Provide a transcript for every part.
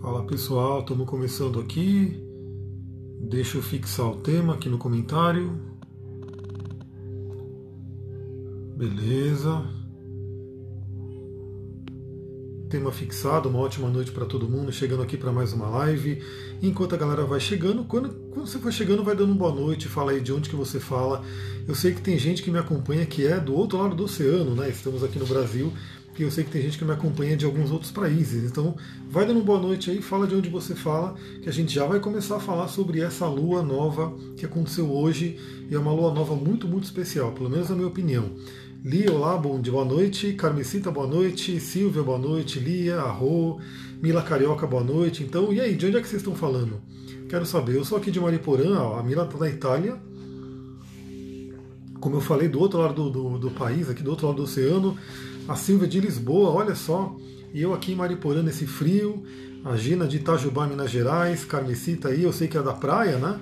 Fala pessoal, estamos começando aqui. Deixa eu fixar o tema aqui no comentário. Beleza. Tema fixado, uma ótima noite para todo mundo. Chegando aqui para mais uma live. Enquanto a galera vai chegando, quando, quando você for chegando, vai dando uma boa noite, fala aí de onde que você fala. Eu sei que tem gente que me acompanha que é do outro lado do oceano, né? Estamos aqui no Brasil, e eu sei que tem gente que me acompanha de alguns outros países. Então, vai dando boa noite aí, fala de onde você fala, que a gente já vai começar a falar sobre essa lua nova que aconteceu hoje. E é uma lua nova muito, muito especial, pelo menos na minha opinião. Lia, olá, bom dia, boa noite. Carmesita, boa noite. Silvia, boa noite. Lia, Arro, Mila Carioca, boa noite. Então, e aí, de onde é que vocês estão falando? Quero saber. Eu sou aqui de Mariporã, a Mila está na Itália. Como eu falei, do outro lado do, do, do país, aqui do outro lado do oceano a Silvia de Lisboa, olha só, e eu aqui em Mariporã nesse frio, a Gina de Itajubá, Minas Gerais, Carmesita aí, eu sei que é da praia, né?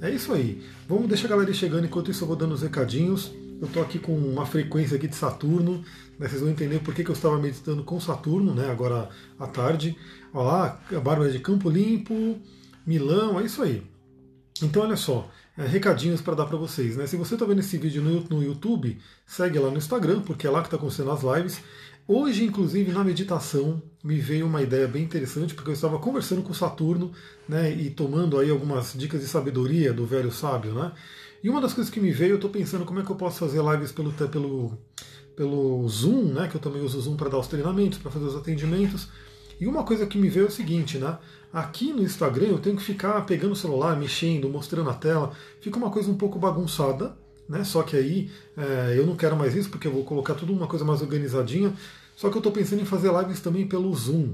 É isso aí. Vamos deixar a galera chegando, enquanto isso eu vou dando os recadinhos. Eu estou aqui com uma frequência aqui de Saturno, né? vocês vão entender por que, que eu estava meditando com Saturno, né? agora à tarde. Olha lá, a Bárbara de Campo Limpo, Milão, é isso aí. Então olha só, é, recadinhos para dar para vocês. Né? Se você está vendo esse vídeo no, no YouTube, segue lá no Instagram, porque é lá que está acontecendo as lives. Hoje, inclusive, na meditação, me veio uma ideia bem interessante, porque eu estava conversando com Saturno né, e tomando aí algumas dicas de sabedoria do velho sábio. Né? E uma das coisas que me veio, eu estou pensando como é que eu posso fazer lives pelo, pelo, pelo Zoom, né, que eu também uso o Zoom para dar os treinamentos, para fazer os atendimentos. E uma coisa que me veio é o seguinte, né? Aqui no Instagram eu tenho que ficar pegando o celular, mexendo, mostrando a tela. Fica uma coisa um pouco bagunçada, né? Só que aí é, eu não quero mais isso porque eu vou colocar tudo uma coisa mais organizadinha. Só que eu estou pensando em fazer lives também pelo Zoom.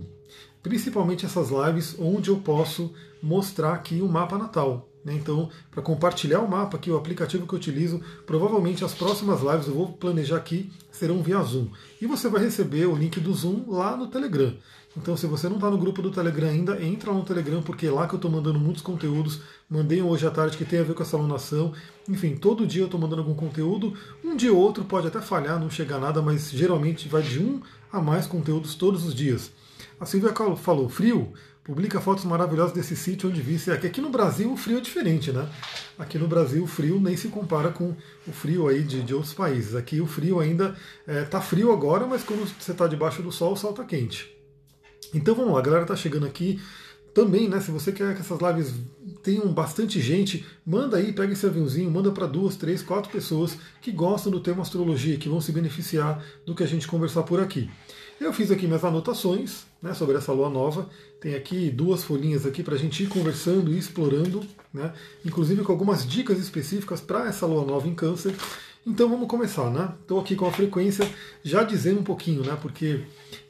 Principalmente essas lives onde eu posso mostrar aqui o mapa natal. Né? Então, para compartilhar o mapa aqui, o aplicativo que eu utilizo, provavelmente as próximas lives eu vou planejar aqui serão via Zoom. E você vai receber o link do Zoom lá no Telegram. Então, se você não está no grupo do Telegram ainda, entra no Telegram, porque é lá que eu estou mandando muitos conteúdos. Mandei hoje à tarde que tem a ver com essa alunação. Enfim, todo dia eu estou mandando algum conteúdo. Um dia ou outro pode até falhar, não chegar nada, mas geralmente vai de um a mais conteúdos todos os dias. A Silvia falou, frio, publica fotos maravilhosas desse sítio onde vi. Que aqui no Brasil o frio é diferente, né? Aqui no Brasil o frio nem se compara com o frio aí de, de outros países. Aqui o frio ainda é, frio agora, mas quando você está debaixo do sol, o sol está quente. Então vamos lá, a galera tá chegando aqui. Também, né? Se você quer que essas lives tenham bastante gente, manda aí, pega esse aviãozinho, manda para duas, três, quatro pessoas que gostam do tema astrologia, que vão se beneficiar do que a gente conversar por aqui. Eu fiz aqui minhas anotações né, sobre essa lua nova. Tem aqui duas folhinhas aqui para a gente ir conversando e explorando, né, inclusive com algumas dicas específicas para essa lua nova em câncer. Então vamos começar, né? Estou aqui com a frequência já dizendo um pouquinho, né? Porque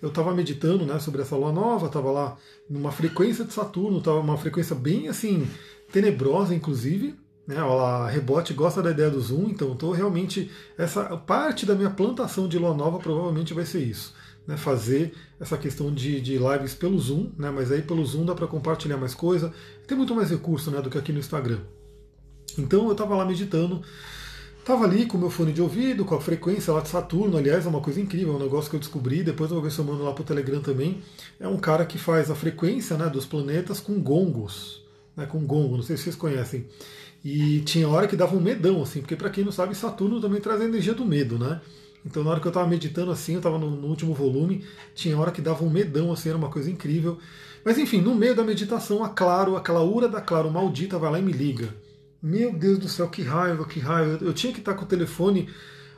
eu estava meditando, né, sobre essa lua nova, estava lá numa frequência de Saturno, estava uma frequência bem assim tenebrosa, inclusive. Né, a rebote gosta da ideia do zoom, então estou realmente essa parte da minha plantação de lua nova provavelmente vai ser isso, né? Fazer essa questão de, de lives pelo zoom, né? Mas aí pelo zoom dá para compartilhar mais coisa, tem muito mais recurso, né, do que aqui no Instagram. Então eu estava lá meditando Tava ali com o meu fone de ouvido, com a frequência lá de Saturno, aliás, é uma coisa incrível, é um negócio que eu descobri, depois eu vou ver se eu mando lá pro Telegram também. É um cara que faz a frequência né, dos planetas com gongos, né, com gongo, não sei se vocês conhecem. E tinha hora que dava um medão, assim, porque para quem não sabe, Saturno também traz a energia do medo, né? Então na hora que eu estava meditando assim, eu estava no, no, último volume, tinha hora que dava um medão, assim, era uma coisa incrível. Mas enfim, no meio da meditação, a Claro, aquela ura da Claro maldita, vai lá e me liga. Meu Deus do céu, que raiva, que raiva. Eu tinha que estar com o telefone.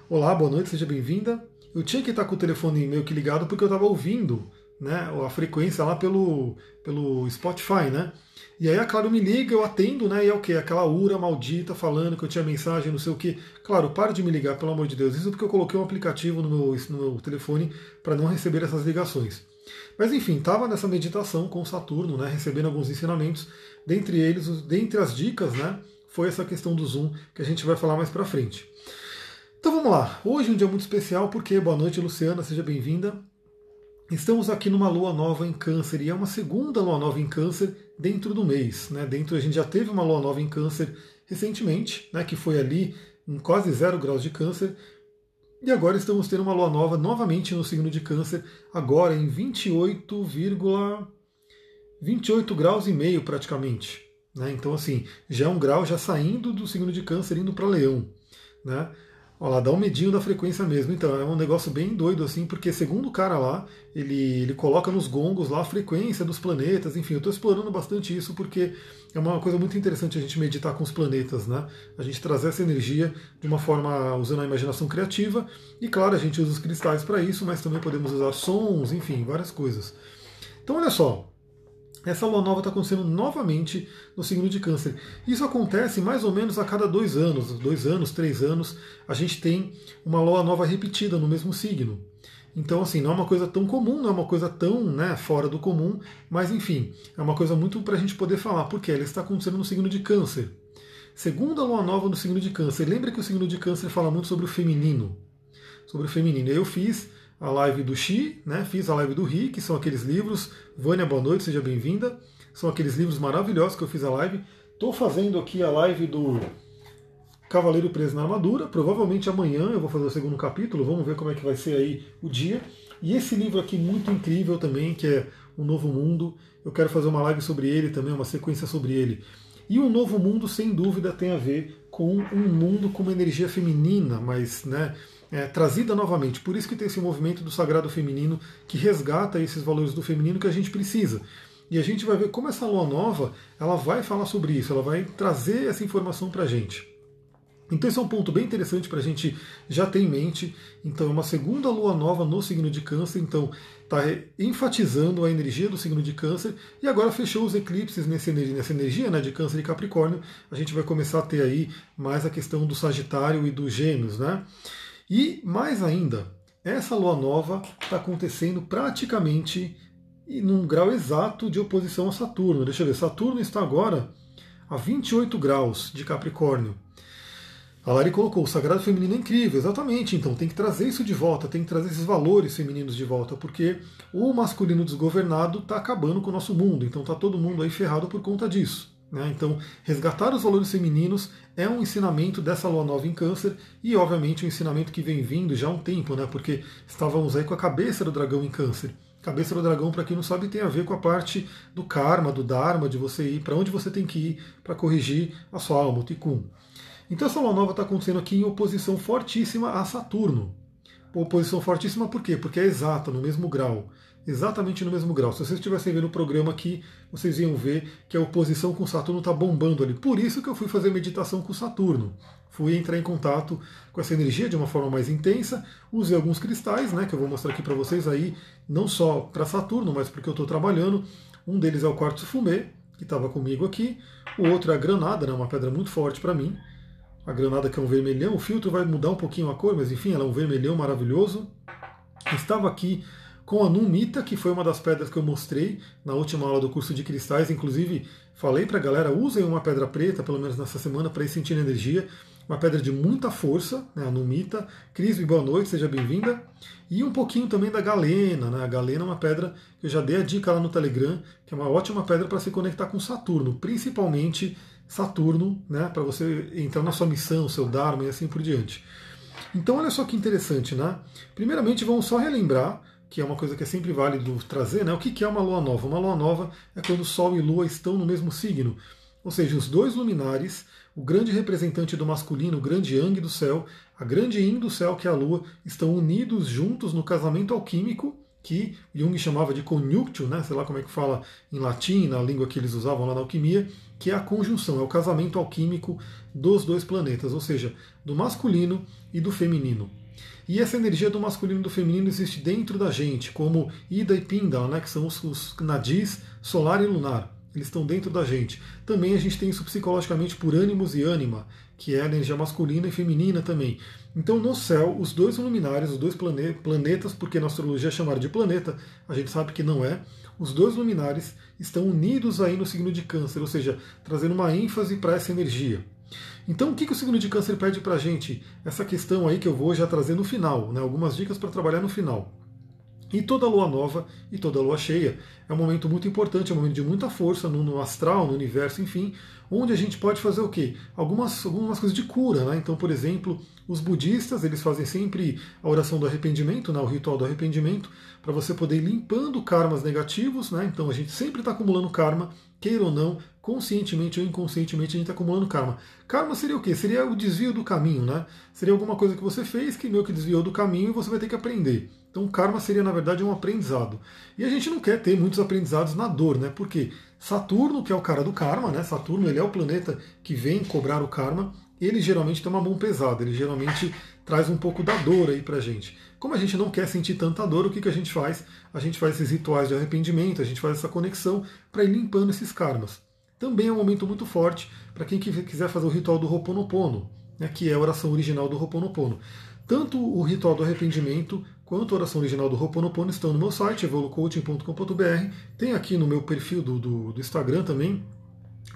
Olá, boa noite, seja bem-vinda. Eu tinha que estar com o telefone meio que ligado porque eu estava ouvindo né, a frequência lá pelo, pelo Spotify, né? E aí a Claro me liga, eu atendo, né? E é o quê? Aquela ura maldita falando que eu tinha mensagem, não sei o quê. Claro, pare de me ligar, pelo amor de Deus. Isso porque eu coloquei um aplicativo no meu, no meu telefone para não receber essas ligações. Mas enfim, estava nessa meditação com Saturno, né? Recebendo alguns ensinamentos, dentre eles, dentre as dicas, né? foi essa questão do Zoom que a gente vai falar mais para frente. Então vamos lá. Hoje é um dia muito especial porque boa noite, Luciana, seja bem-vinda. Estamos aqui numa lua nova em Câncer e é uma segunda lua nova em Câncer dentro do mês, né? Dentro a gente já teve uma lua nova em Câncer recentemente, né? Que foi ali em quase zero graus de Câncer. E agora estamos tendo uma lua nova novamente no signo de Câncer, agora em 28, 28 graus e meio praticamente. Né? Então, assim, já é um grau já saindo do signo de câncer, indo para leão. Né? Olha lá, dá um medinho da frequência mesmo. Então, é um negócio bem doido, assim, porque segundo o cara lá, ele, ele coloca nos gongos lá a frequência dos planetas, enfim, eu estou explorando bastante isso porque é uma coisa muito interessante a gente meditar com os planetas, né? A gente trazer essa energia de uma forma usando a imaginação criativa, e claro, a gente usa os cristais para isso, mas também podemos usar sons, enfim, várias coisas. Então, olha só, essa lua nova está acontecendo novamente no signo de Câncer. Isso acontece mais ou menos a cada dois anos, dois anos, três anos, a gente tem uma lua nova repetida no mesmo signo. Então, assim, não é uma coisa tão comum, não é uma coisa tão né, fora do comum, mas enfim, é uma coisa muito para a gente poder falar, porque ela está acontecendo no signo de Câncer. Segunda lua nova no signo de Câncer. Lembra que o signo de Câncer fala muito sobre o feminino? Sobre o feminino. Eu fiz a live do Xi, né? fiz a live do Ri, que são aqueles livros. Vânia, boa noite, seja bem-vinda. São aqueles livros maravilhosos que eu fiz a live. Estou fazendo aqui a live do Cavaleiro Preso na Armadura. Provavelmente amanhã eu vou fazer o segundo capítulo, vamos ver como é que vai ser aí o dia. E esse livro aqui muito incrível também, que é O Novo Mundo. Eu quero fazer uma live sobre ele também, uma sequência sobre ele. E o Novo Mundo, sem dúvida, tem a ver com um mundo com uma energia feminina, mas né, é, trazida novamente. Por isso que tem esse movimento do sagrado feminino que resgata esses valores do feminino que a gente precisa. E a gente vai ver como essa lua nova ela vai falar sobre isso, ela vai trazer essa informação para a gente. Então esse é um ponto bem interessante para a gente já ter em mente. Então é uma segunda lua nova no signo de câncer, então está enfatizando a energia do signo de câncer e agora fechou os eclipses nessa energia, nessa energia né, de câncer e capricórnio. A gente vai começar a ter aí mais a questão do sagitário e do gêmeos, né? E mais ainda, essa lua nova está acontecendo praticamente num grau exato de oposição a Saturno. Deixa eu ver, Saturno está agora a 28 graus de Capricórnio. A Lari colocou, o sagrado feminino é incrível, exatamente, então tem que trazer isso de volta, tem que trazer esses valores femininos de volta, porque o masculino desgovernado está acabando com o nosso mundo, então está todo mundo aí ferrado por conta disso. Né? Então, resgatar os valores femininos é um ensinamento dessa lua nova em Câncer e, obviamente, um ensinamento que vem vindo já há um tempo, né? porque estávamos aí com a cabeça do dragão em Câncer. Cabeça do dragão, para quem não sabe, tem a ver com a parte do karma, do dharma, de você ir para onde você tem que ir para corrigir a sua alma, o tikkun. Então, essa lua nova está acontecendo aqui em oposição fortíssima a Saturno. Oposição fortíssima por quê? Porque é exata, no mesmo grau exatamente no mesmo grau. Se vocês estivessem vendo o programa aqui, vocês iam ver que a oposição com Saturno está bombando ali. Por isso que eu fui fazer meditação com Saturno. Fui entrar em contato com essa energia de uma forma mais intensa. Usei alguns cristais, né, que eu vou mostrar aqui para vocês aí, não só para Saturno, mas porque eu estou trabalhando. Um deles é o quartzo fumê, que estava comigo aqui. O outro é a granada, né, uma pedra muito forte para mim. A granada que é um vermelhão. O filtro vai mudar um pouquinho a cor, mas enfim, ela é um vermelhão maravilhoso. Estava aqui com a Numita, que foi uma das pedras que eu mostrei na última aula do curso de cristais. Inclusive, falei para a galera, usem uma pedra preta, pelo menos nessa semana, para ir sentindo energia. Uma pedra de muita força, né, a Numita. Cris, boa noite, seja bem-vinda. E um pouquinho também da Galena. Né? A Galena é uma pedra que eu já dei a dica lá no Telegram, que é uma ótima pedra para se conectar com Saturno, principalmente Saturno, né, para você entrar na sua missão, seu Dharma e assim por diante. Então, olha só que interessante, né? Primeiramente, vamos só relembrar que é uma coisa que é sempre válido trazer, né? O que é uma lua nova? Uma lua nova é quando Sol e Lua estão no mesmo signo. Ou seja, os dois luminares, o grande representante do masculino, o grande Yang do céu, a grande Yin do céu, que é a Lua, estão unidos juntos no casamento alquímico, que Jung chamava de conjunctio, né? sei lá como é que fala em latim, na língua que eles usavam lá na alquimia, que é a conjunção, é o casamento alquímico dos dois planetas, ou seja, do masculino e do feminino. E essa energia do masculino e do feminino existe dentro da gente, como Ida e Pindal, né, que são os, os nadis solar e lunar. Eles estão dentro da gente. Também a gente tem isso psicologicamente por ânimos e ânima, que é a energia masculina e feminina também. Então, no céu, os dois luminares, os dois planetas, porque na astrologia é chamado de planeta, a gente sabe que não é, os dois luminares estão unidos aí no signo de Câncer, ou seja, trazendo uma ênfase para essa energia. Então, o que, que o signo de câncer pede para gente? Essa questão aí que eu vou já trazer no final, né? algumas dicas para trabalhar no final. E toda lua nova e toda lua cheia é um momento muito importante, é um momento de muita força no, no astral, no universo, enfim, onde a gente pode fazer o quê? Algumas, algumas coisas de cura, né? Então, por exemplo, os budistas, eles fazem sempre a oração do arrependimento, né? o ritual do arrependimento, para você poder ir limpando karmas negativos, né? Então a gente sempre está acumulando karma, queira ou não, conscientemente ou inconscientemente a gente está acumulando karma. Karma seria o quê? Seria o desvio do caminho, né? Seria alguma coisa que você fez que meio que desviou do caminho e você vai ter que aprender. Então, karma seria, na verdade, um aprendizado. E a gente não quer ter muitos aprendizados na dor, né? Porque Saturno, que é o cara do karma, né? Saturno, ele é o planeta que vem cobrar o karma. Ele geralmente tem uma mão pesada, ele geralmente traz um pouco da dor aí pra gente. Como a gente não quer sentir tanta dor, o que, que a gente faz? A gente faz esses rituais de arrependimento, a gente faz essa conexão para ir limpando esses karmas. Também é um momento muito forte para quem quiser fazer o ritual do Ho'oponopono, né, que é a oração original do Ho'oponopono. Tanto o ritual do arrependimento quanto a oração original do Ho'oponopono estão no meu site, evolucoaching.com.br. Tem aqui no meu perfil do, do, do Instagram também.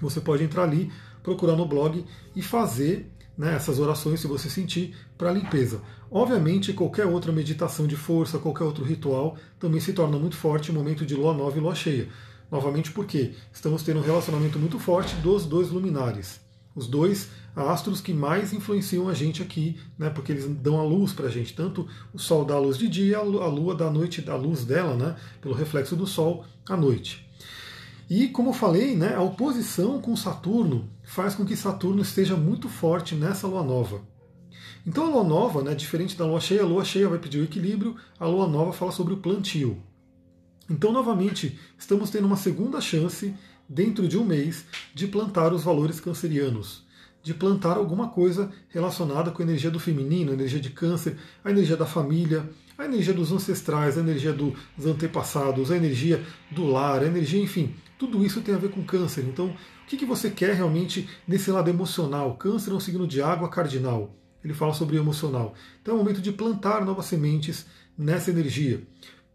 Você pode entrar ali, procurar no blog e fazer né, essas orações, se você sentir, para limpeza. Obviamente, qualquer outra meditação de força, qualquer outro ritual, também se torna muito forte no momento de lua nova e lua cheia. Novamente porque estamos tendo um relacionamento muito forte dos dois luminares. Os dois astros que mais influenciam a gente aqui, né, porque eles dão a luz para a gente. Tanto o Sol dá a luz de dia, a Lua dá a noite, a luz dela, né, pelo reflexo do Sol, à noite. E como eu falei, né, a oposição com Saturno faz com que Saturno esteja muito forte nessa lua nova. Então a lua nova, né, diferente da lua cheia, a lua cheia vai pedir o equilíbrio, a lua nova fala sobre o plantio. Então, novamente, estamos tendo uma segunda chance, dentro de um mês, de plantar os valores cancerianos, de plantar alguma coisa relacionada com a energia do feminino, a energia de câncer, a energia da família, a energia dos ancestrais, a energia dos antepassados, a energia do lar, a energia, enfim, tudo isso tem a ver com câncer. Então, o que, você quer realmente nesse lado emocional? Câncer é um signo de água cardinal. Ele fala sobre emocional. Então é o momento de plantar novas sementes nessa energia.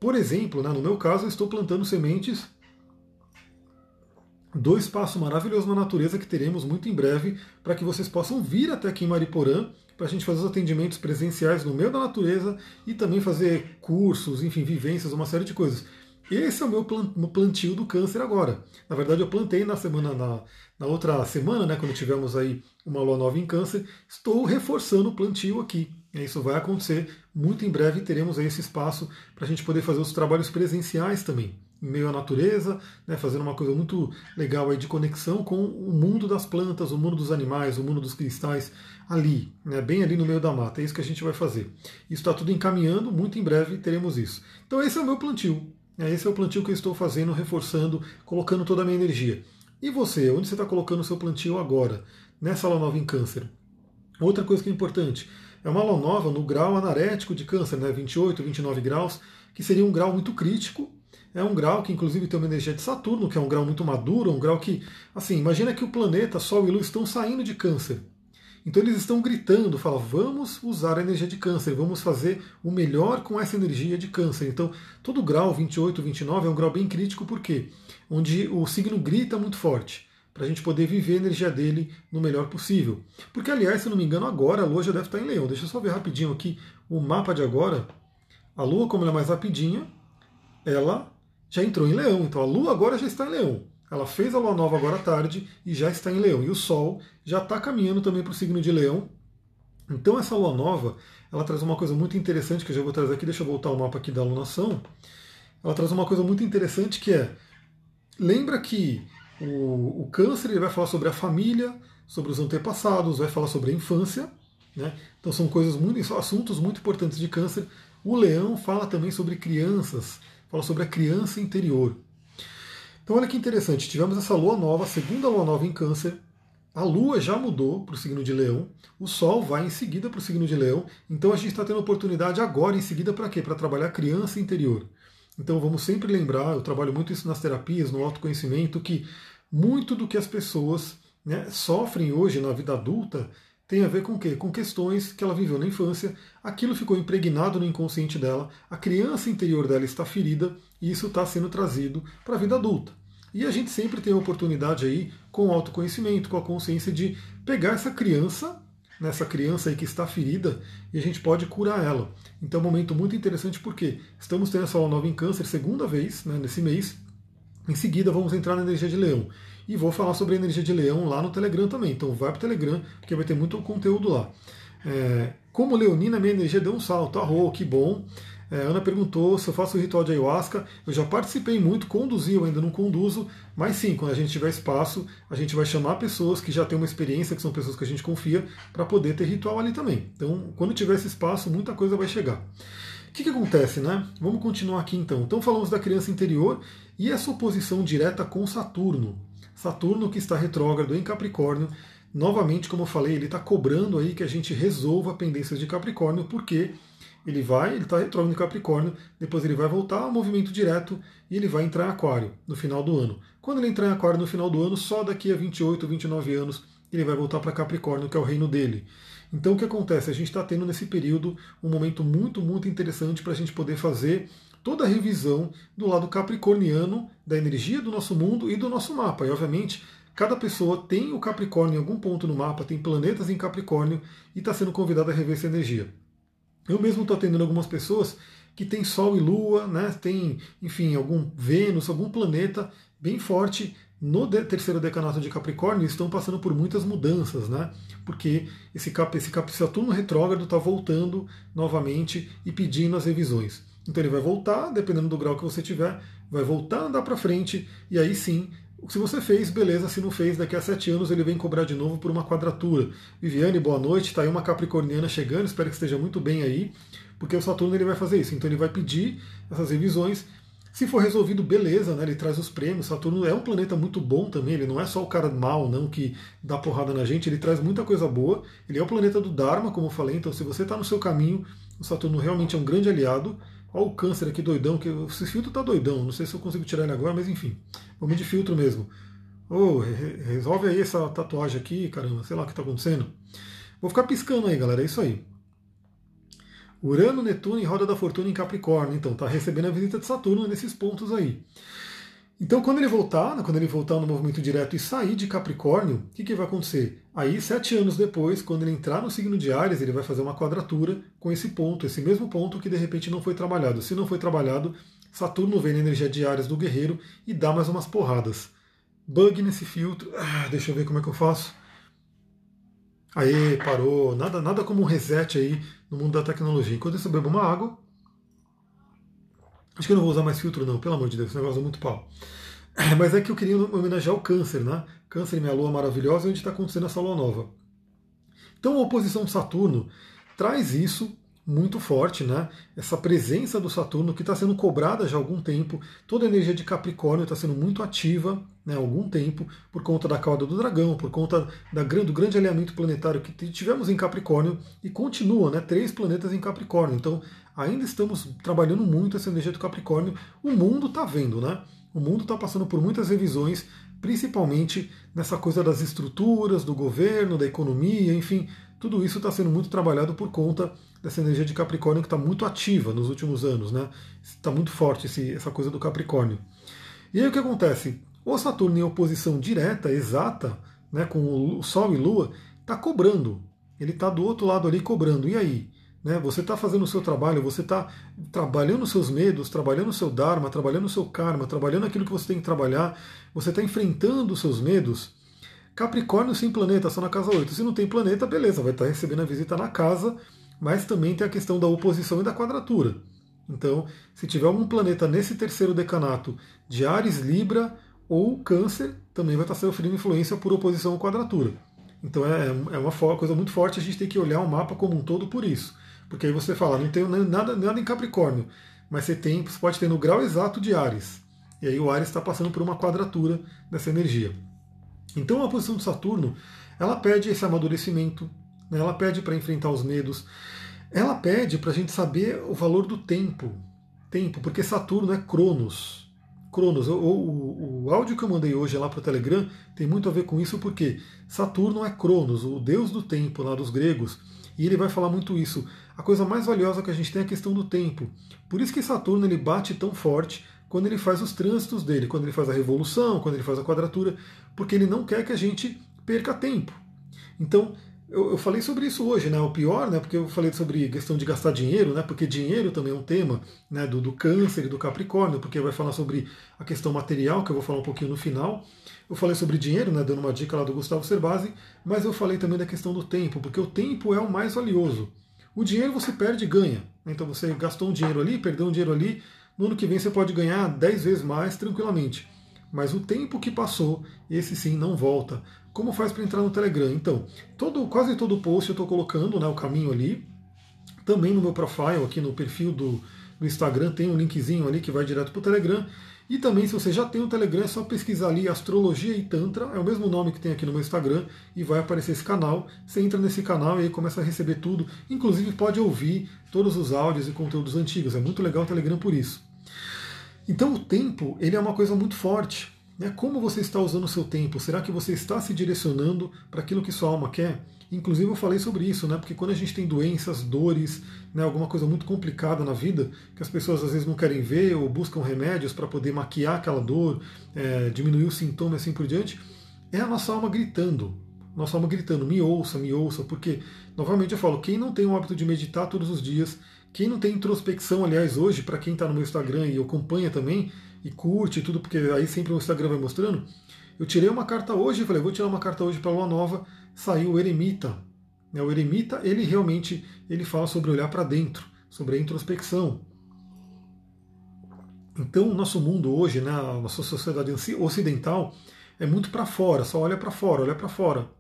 Por exemplo, né, no meu caso, eu estou plantando sementes do espaço maravilhoso na natureza que teremos muito em breve para que vocês possam vir até aqui em Mariporã para a gente fazer os atendimentos presenciais no meio da natureza e também fazer cursos, enfim, vivências, uma série de coisas. Esse é o meu plantio do câncer agora. Na verdade, eu plantei na semana na, na outra semana, né, quando tivemos aí uma lua nova em câncer, estou reforçando o plantio aqui. Isso vai acontecer muito em breve. Teremos aí esse espaço para a gente poder fazer os trabalhos presenciais também, em meio à natureza, né, fazendo uma coisa muito legal aí de conexão com o mundo das plantas, o mundo dos animais, o mundo dos cristais, ali, né, bem ali no meio da mata. É isso que a gente vai fazer. Isso está tudo encaminhando, muito em breve teremos isso. Então esse é o meu plantio. É, esse é o plantio que eu estou fazendo, reforçando, colocando toda a minha energia. E você, onde você está colocando o seu plantio agora, nessa lua nova em câncer? Outra coisa que é importante, é uma lua nova no grau anarético de câncer, né, 28, 29 graus, que seria um grau muito crítico. É um grau que inclusive tem uma energia de Saturno, que é um grau muito maduro, um grau que, assim, imagina que o planeta, Sol e Lua estão saindo de câncer. Então eles estão gritando, falam, vamos usar a energia de câncer, vamos fazer o melhor com essa energia de câncer. Então, todo grau 28, 29 é um grau bem crítico, por quê? Onde o signo grita muito forte, para a gente poder viver a energia dele no melhor possível. Porque, aliás, se não me engano, agora a Lua já deve estar em Leão. Deixa eu só ver rapidinho aqui o mapa de agora. A Lua, como ela é mais rapidinha, ela já entrou em Leão. Então a Lua agora já está em Leão. Ela fez a lua nova agora à tarde e já está em Leão. E o Sol já está caminhando também para o signo de Leão. Então essa lua nova, ela traz uma coisa muito interessante que eu já vou trazer aqui. Deixa eu voltar o mapa aqui da alunação. Ela traz uma coisa muito interessante que é lembra que o, o câncer ele vai falar sobre a família, sobre os antepassados, vai falar sobre a infância. Né? Então são coisas muito, assuntos muito importantes de câncer. O leão fala também sobre crianças, fala sobre a criança interior. Então olha que interessante, tivemos essa lua nova, segunda lua nova em câncer. A lua já mudou para o signo de leão, o sol vai em seguida para o signo de leão, então a gente está tendo oportunidade agora, em seguida, para quê? Para trabalhar a criança interior. Então vamos sempre lembrar, eu trabalho muito isso nas terapias, no autoconhecimento, que muito do que as pessoas né, sofrem hoje na vida adulta tem a ver com o quê? Com questões que ela viveu na infância, aquilo ficou impregnado no inconsciente dela, a criança interior dela está ferida e isso está sendo trazido para a vida adulta. E a gente sempre tem a oportunidade aí, com o autoconhecimento, com a consciência de pegar essa criança, nessa criança aí que está ferida, e a gente pode curar ela. Então é um momento muito interessante porque estamos tendo essa nova em câncer segunda vez né, nesse mês, Em seguida, vamos entrar na energia de leão. E vou falar sobre a energia de leão lá no Telegram também. Então vai para o Telegram, porque vai ter muito conteúdo lá. É, como leonina, minha energia deu um salto. Arro, que bom. É, Ana perguntou se eu faço o ritual de ayahuasca. Eu já participei muito, conduzi, eu ainda não conduzo, mas sim, quando a gente tiver espaço, a gente vai chamar pessoas que já têm uma experiência, que são pessoas que a gente confia, para poder ter ritual ali também. Então, quando tiver esse espaço, muita coisa vai chegar. O que, que acontece, né? Vamos continuar aqui então. Então falamos da criança interior e essa oposição direta com Saturno. Saturno que está retrógrado em Capricórnio. Novamente, como eu falei, ele está cobrando aí que a gente resolva pendências de Capricórnio, porque ele vai, ele está retrógrado em Capricórnio, depois ele vai voltar ao movimento direto e ele vai entrar em Aquário no final do ano. Quando ele entrar em Aquário no final do ano, só daqui a 28, 29 anos, ele vai voltar para Capricórnio, que é o reino dele. Então o que acontece? A gente está tendo nesse período um momento muito, muito interessante para a gente poder fazer toda a revisão do lado capricorniano da energia do nosso mundo e do nosso mapa. E obviamente cada pessoa tem o Capricórnio em algum ponto no mapa, tem planetas em Capricórnio e está sendo convidada a rever essa energia. Eu mesmo estou atendendo algumas pessoas que tem Sol e Lua, né, tem, enfim, algum Vênus, algum planeta bem forte no terceiro decanato de Capricórnio estão passando por muitas mudanças, né? Porque esse, cap, esse cap, Saturno retrógrado está voltando novamente e pedindo as revisões. Então ele vai voltar, dependendo do grau que você tiver, vai voltar a andar para frente e aí sim se você fez, beleza. Se não fez, daqui a sete anos ele vem cobrar de novo por uma quadratura. Viviane, boa noite. Está aí uma capricorniana chegando. Espero que esteja muito bem aí, porque o Saturno ele vai fazer isso. Então ele vai pedir essas revisões. Se for resolvido, beleza, né? Ele traz os prêmios. Saturno é um planeta muito bom também. Ele não é só o cara mal, não, que dá porrada na gente. Ele traz muita coisa boa. Ele é o planeta do Dharma, como eu falei. Então, se você está no seu caminho, o Saturno realmente é um grande aliado. Olha o câncer aqui doidão, que esse filtro tá doidão, não sei se eu consigo tirar ele agora, mas enfim. Vamos de filtro mesmo. Oh, re resolve aí essa tatuagem aqui, caramba, sei lá o que está acontecendo. Vou ficar piscando aí, galera, é isso aí. Urano, Netuno e Roda da Fortuna em Capricórnio, então tá recebendo a visita de Saturno nesses pontos aí. Então, quando ele voltar, né, quando ele voltar no movimento direto e sair de Capricórnio, o que, que vai acontecer? Aí, sete anos depois, quando ele entrar no signo de Ares, ele vai fazer uma quadratura com esse ponto, esse mesmo ponto que de repente não foi trabalhado. Se não foi trabalhado, Saturno vem na energia de Ares do guerreiro e dá mais umas porradas. Bug nesse filtro. Ah, deixa eu ver como é que eu faço. Aí, parou. Nada, nada como um reset aí no mundo da tecnologia. Enquanto isso, eu bebo uma água. Acho que eu não vou usar mais filtro, não, pelo amor de Deus, esse negócio é muito pau. Mas é que eu queria homenagear o câncer, né? Câncer, minha lua maravilhosa, onde está acontecendo essa lua nova. Então a oposição de Saturno traz isso muito forte, né? Essa presença do Saturno que está sendo cobrada já há algum tempo. Toda a energia de Capricórnio está sendo muito ativa né, há algum tempo, por conta da cauda do dragão, por conta da, do grande alinhamento planetário que tivemos em Capricórnio e continua, né? Três planetas em Capricórnio. Então ainda estamos trabalhando muito essa energia do Capricórnio. O mundo está vendo, né? O mundo está passando por muitas revisões, principalmente nessa coisa das estruturas, do governo, da economia, enfim, tudo isso está sendo muito trabalhado por conta dessa energia de Capricórnio que está muito ativa nos últimos anos, né? Está muito forte esse, essa coisa do Capricórnio. E aí o que acontece? O Saturno em oposição direta, exata, né, com o Sol e Lua, está cobrando. Ele está do outro lado ali cobrando. E aí? Né? Você está fazendo o seu trabalho, você está trabalhando os seus medos, trabalhando o seu Dharma, trabalhando o seu karma, trabalhando aquilo que você tem que trabalhar, você está enfrentando os seus medos. Capricórnio sem planeta, só na casa 8. Se não tem planeta, beleza, vai estar tá recebendo a visita na casa, mas também tem a questão da oposição e da quadratura. Então, se tiver algum planeta nesse terceiro decanato de Ares, Libra ou Câncer, também vai estar sofrendo influência por oposição ou quadratura. Então é, é uma coisa muito forte, a gente tem que olhar o mapa como um todo por isso. Porque aí você fala, não tem nada, nada em Capricórnio, mas você tem, você pode ter no grau exato de Ares. E aí o Ares está passando por uma quadratura dessa energia. Então a posição de Saturno, ela pede esse amadurecimento, né? ela pede para enfrentar os medos, ela pede para a gente saber o valor do tempo. Tempo, porque Saturno é Cronos. Cronos, o, o, o áudio que eu mandei hoje lá para o Telegram tem muito a ver com isso, porque Saturno é Cronos, o deus do tempo lá dos gregos, e ele vai falar muito isso a coisa mais valiosa que a gente tem é a questão do tempo. Por isso que Saturno ele bate tão forte quando ele faz os trânsitos dele, quando ele faz a revolução, quando ele faz a quadratura, porque ele não quer que a gente perca tempo. Então, eu, eu, falei sobre isso hoje, né? O pior, né? Porque eu falei sobre questão de gastar dinheiro, né? Porque dinheiro também é um tema né? do, do câncer e do Capricórnio, porque vai falar sobre a questão material, que eu vou falar um pouquinho no final. Eu falei sobre dinheiro, né? Dando uma dica lá do Gustavo Cerbasi, mas eu falei também da questão do tempo, porque o tempo é o mais valioso. O dinheiro você perde e ganha. Então você gastou um dinheiro ali, perdeu um dinheiro ali, no ano que vem você pode ganhar 10 vezes mais tranquilamente. Mas o tempo que passou, esse sim não volta. Como faz para entrar no Telegram? Então, todo, quase todo post eu estou colocando né, o caminho ali. Também no meu profile, aqui no perfil do, do Instagram, tem um linkzinho ali que vai direto para o Telegram. E também, se você já tem o Telegram, é só pesquisar ali Astrologia e Tantra, é o mesmo nome que tem aqui no meu Instagram, e vai aparecer esse canal. Você entra nesse canal e aí começa a receber tudo. Inclusive, pode ouvir todos os áudios e conteúdos antigos. É muito legal o Telegram por isso. Então o tempo ele é uma coisa muito forte. Né? Como você está usando o seu tempo? Será que você está se direcionando para aquilo que sua alma quer? Inclusive eu falei sobre isso, né? Porque quando a gente tem doenças, dores, né, alguma coisa muito complicada na vida, que as pessoas às vezes não querem ver ou buscam remédios para poder maquiar aquela dor, é, diminuir os sintomas assim por diante, é a nossa alma gritando. Nossa alma gritando, me ouça, me ouça, porque, novamente eu falo, quem não tem o hábito de meditar todos os dias, quem não tem introspecção, aliás, hoje, para quem está no meu Instagram e acompanha também, e curte tudo, porque aí sempre o Instagram vai mostrando, eu tirei uma carta hoje, falei, vou tirar uma carta hoje para a Lua Nova, saiu o Eremita. Né, o Eremita, ele realmente ele fala sobre olhar para dentro, sobre a introspecção. Então, o nosso mundo hoje, né, a nossa sociedade ocidental, é muito para fora, só olha para fora, olha para fora.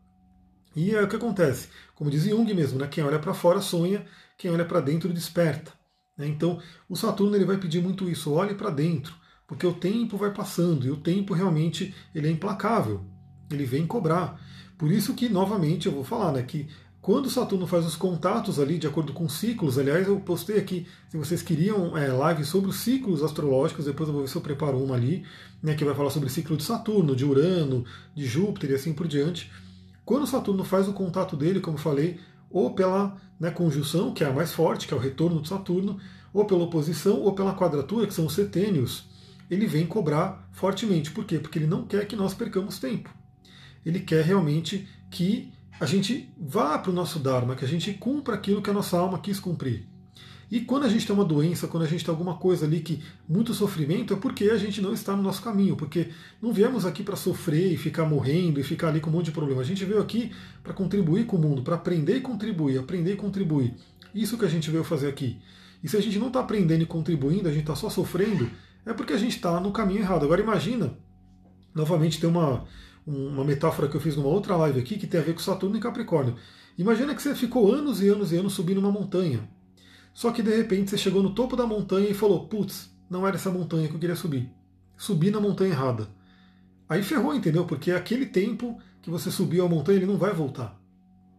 E é o que acontece. Como diz Jung mesmo, né, quem olha para fora sonha, quem olha para dentro desperta. Né? Então, o Saturno ele vai pedir muito isso, olhe para dentro, porque o tempo vai passando e o tempo realmente ele é implacável, ele vem cobrar. Por isso que, novamente, eu vou falar né, que quando Saturno faz os contatos ali, de acordo com ciclos, aliás, eu postei aqui, se vocês queriam é, live sobre os ciclos astrológicos, depois eu vou ver se eu preparo uma ali, né, que vai falar sobre o ciclo de Saturno, de Urano, de Júpiter e assim por diante. Quando Saturno faz o contato dele, como eu falei, ou pela né, conjunção, que é a mais forte, que é o retorno de Saturno, ou pela oposição, ou pela quadratura, que são os setênios, ele vem cobrar fortemente. Por quê? Porque ele não quer que nós percamos tempo. Ele quer realmente que a gente vá para o nosso Dharma, que a gente cumpra aquilo que a nossa alma quis cumprir. E quando a gente tem uma doença, quando a gente tem alguma coisa ali que muito sofrimento, é porque a gente não está no nosso caminho, porque não viemos aqui para sofrer e ficar morrendo e ficar ali com um monte de problema. A gente veio aqui para contribuir com o mundo, para aprender e contribuir, aprender e contribuir. Isso que a gente veio fazer aqui. E se a gente não está aprendendo e contribuindo, a gente está só sofrendo, é porque a gente está no caminho errado. Agora imagina, novamente tem uma, uma metáfora que eu fiz numa outra live aqui que tem a ver com Saturno e Capricórnio. Imagina que você ficou anos e anos e anos subindo uma montanha. Só que de repente você chegou no topo da montanha e falou: putz, não era essa montanha que eu queria subir. Subi na montanha errada. Aí ferrou, entendeu? Porque aquele tempo que você subiu a montanha, ele não vai voltar.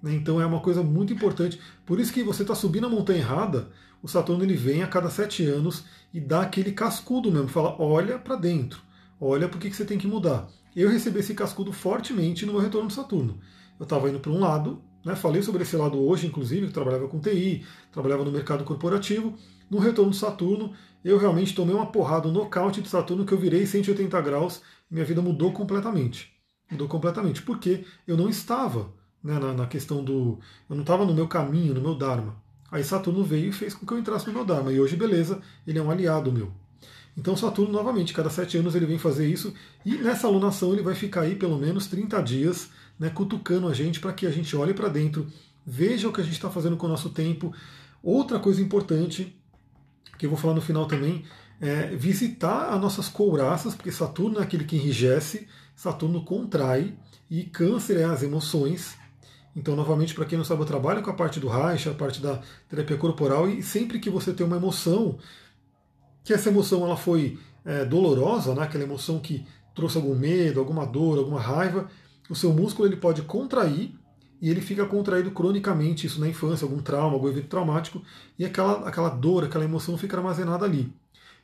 Né? Então é uma coisa muito importante. Por isso que você está subindo a montanha errada, o Saturno ele vem a cada sete anos e dá aquele cascudo mesmo, fala: olha para dentro, olha por que você tem que mudar. Eu recebi esse cascudo fortemente no meu retorno de Saturno. Eu estava indo para um lado, né? Falei sobre esse lado hoje, inclusive, que trabalhava com TI, trabalhava no mercado corporativo. No retorno de Saturno, eu realmente tomei uma porrada, um nocaute de Saturno que eu virei 180 graus e minha vida mudou completamente. Mudou completamente, porque eu não estava né, na, na questão do. Eu não estava no meu caminho, no meu Dharma. Aí Saturno veio e fez com que eu entrasse no meu Dharma. E hoje, beleza, ele é um aliado meu. Então Saturno, novamente, cada sete anos ele vem fazer isso. E nessa alunação ele vai ficar aí pelo menos 30 dias né, cutucando a gente para que a gente olhe para dentro, veja o que a gente está fazendo com o nosso tempo. Outra coisa importante, que eu vou falar no final também, é visitar as nossas couraças, porque Saturno é aquele que enrijece, Saturno contrai, e Câncer é as emoções. Então, novamente, para quem não sabe, eu trabalho com a parte do Reich, a parte da terapia corporal, e sempre que você tem uma emoção, que essa emoção ela foi é, dolorosa, né, aquela emoção que trouxe algum medo, alguma dor, alguma raiva, o seu músculo ele pode contrair e ele fica contraído cronicamente, isso na infância, algum trauma, algum evento traumático, e aquela, aquela dor, aquela emoção fica armazenada ali.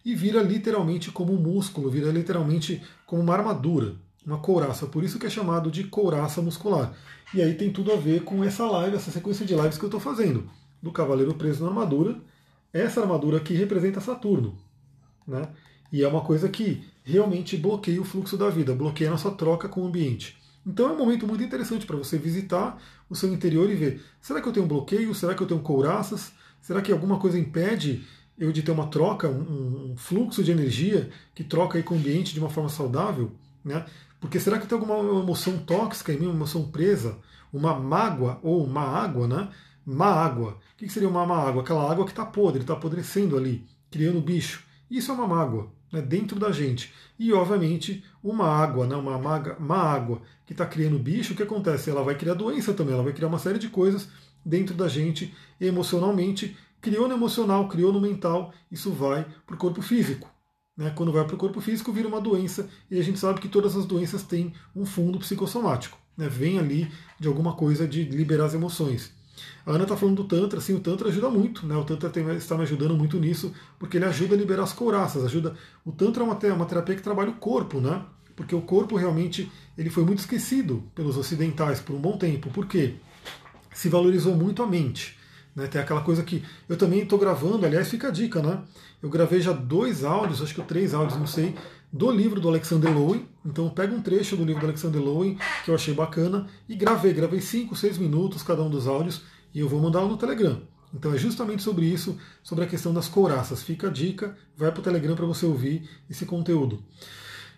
E vira literalmente como um músculo, vira literalmente como uma armadura, uma couraça. Por isso que é chamado de couraça muscular. E aí tem tudo a ver com essa live, essa sequência de lives que eu estou fazendo. Do cavaleiro preso na armadura. Essa armadura aqui representa Saturno. Né? E é uma coisa que realmente bloqueia o fluxo da vida, bloqueia a nossa troca com o ambiente. Então é um momento muito interessante para você visitar o seu interior e ver: será que eu tenho bloqueio? Será que eu tenho couraças? Será que alguma coisa impede eu de ter uma troca, um, um fluxo de energia que troca com o ambiente de uma forma saudável? Né? Porque será que tem alguma emoção tóxica em mim, uma emoção presa, uma mágoa ou má água, né? Má água. O que seria uma má água? Aquela água que está podre, está apodrecendo ali, criando bicho. Isso é uma mágoa né, dentro da gente. E, obviamente, uma água, né, uma maga, má água que está criando bicho, o que acontece? Ela vai criar doença também, ela vai criar uma série de coisas dentro da gente emocionalmente. Criou no emocional, criou no mental, isso vai para o corpo físico. Né? Quando vai para o corpo físico, vira uma doença, e a gente sabe que todas as doenças têm um fundo psicossomático. Né? Vem ali de alguma coisa de liberar as emoções. A Ana está falando do Tantra, sim, o Tantra ajuda muito, né? O Tantra tem, está me ajudando muito nisso, porque ele ajuda a liberar as couraças, ajuda. O Tantra é uma, uma terapia que trabalha o corpo, né? Porque o corpo realmente ele foi muito esquecido pelos ocidentais por um bom tempo. Por quê? Se valorizou muito a mente. Né? Tem aquela coisa que eu também estou gravando, aliás, fica a dica, né? Eu gravei já dois áudios, acho que três áudios, não sei, do livro do Alexander Lowen. Então pega um trecho do livro do Alexander Lowen, que eu achei bacana, e gravei. Gravei cinco, seis minutos cada um dos áudios e eu vou mandá-lo no Telegram. Então é justamente sobre isso, sobre a questão das couraças. Fica a dica, vai para o Telegram para você ouvir esse conteúdo.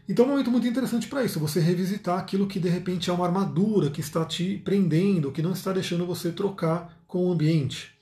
Então é um momento muito interessante para isso, você revisitar aquilo que de repente é uma armadura que está te prendendo, que não está deixando você trocar com o ambiente.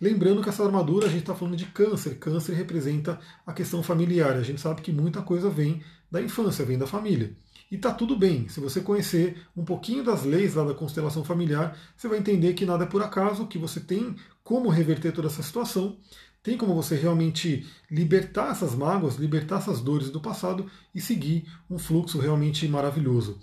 Lembrando que essa armadura a gente está falando de câncer. Câncer representa a questão familiar. A gente sabe que muita coisa vem da infância, vem da família. E está tudo bem. Se você conhecer um pouquinho das leis lá da constelação familiar, você vai entender que nada é por acaso, que você tem como reverter toda essa situação, tem como você realmente libertar essas mágoas, libertar essas dores do passado e seguir um fluxo realmente maravilhoso.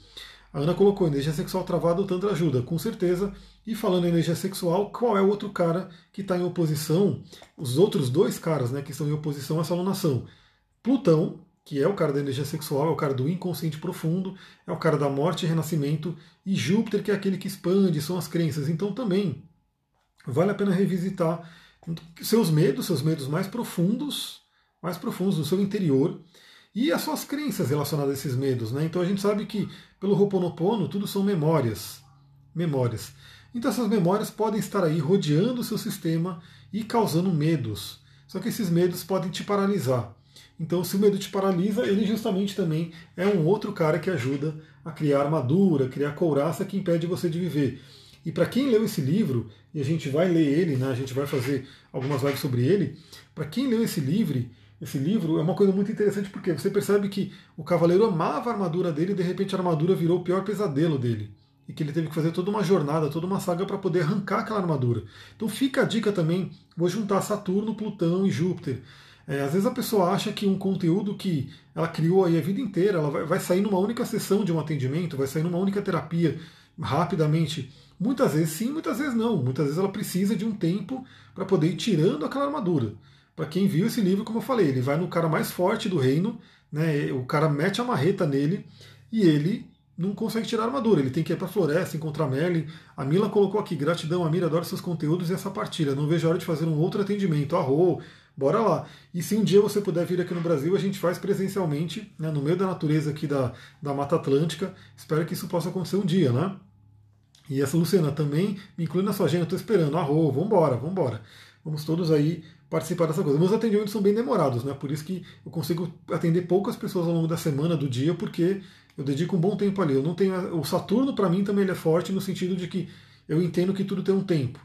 A Ana colocou energia sexual travada, o Tantra ajuda, com certeza. E falando em energia sexual, qual é o outro cara que está em oposição? Os outros dois caras né, que estão em oposição a essa alunação. Plutão, que é o cara da energia sexual, é o cara do inconsciente profundo, é o cara da morte e renascimento, e Júpiter, que é aquele que expande, são as crenças. Então também vale a pena revisitar seus medos, seus medos mais profundos, mais profundos do seu interior, e as suas crenças relacionadas a esses medos. Né? Então a gente sabe que pelo Ho'oponopono tudo são memórias. Memórias. Então essas memórias podem estar aí rodeando o seu sistema e causando medos. Só que esses medos podem te paralisar. Então, se o medo te paralisa, ele justamente também é um outro cara que ajuda a criar armadura, criar couraça que impede você de viver. E para quem leu esse livro, e a gente vai ler ele, né, a gente vai fazer algumas lives sobre ele, para quem leu esse livro, esse livro é uma coisa muito interessante porque você percebe que o cavaleiro amava a armadura dele e de repente a armadura virou o pior pesadelo dele. E que ele teve que fazer toda uma jornada, toda uma saga para poder arrancar aquela armadura. Então fica a dica também, vou juntar Saturno, Plutão e Júpiter. É, às vezes a pessoa acha que um conteúdo que ela criou aí a vida inteira, ela vai, vai sair numa única sessão de um atendimento, vai sair numa única terapia rapidamente. Muitas vezes sim, muitas vezes não. Muitas vezes ela precisa de um tempo para poder ir tirando aquela armadura. Para quem viu esse livro, como eu falei, ele vai no cara mais forte do reino, né? O cara mete a marreta nele e ele não consegue tirar a armadura. Ele tem que ir para a floresta, encontrar Merlin. A Mila colocou aqui: gratidão, a Mira, adoro seus conteúdos e essa partilha. Não vejo a hora de fazer um outro atendimento. Arro, bora lá. E se um dia você puder vir aqui no Brasil, a gente faz presencialmente, né, no meio da natureza aqui da, da Mata Atlântica. Espero que isso possa acontecer um dia, né? E essa Luciana também me inclui na sua agenda, estou esperando. Arro, vambora, vambora. Vamos todos aí participar dessa coisa. Meus atendimentos são bem demorados, né? Por isso que eu consigo atender poucas pessoas ao longo da semana, do dia, porque eu dedico um bom tempo ali. Eu não tenho o Saturno para mim também ele é forte no sentido de que eu entendo que tudo tem um tempo.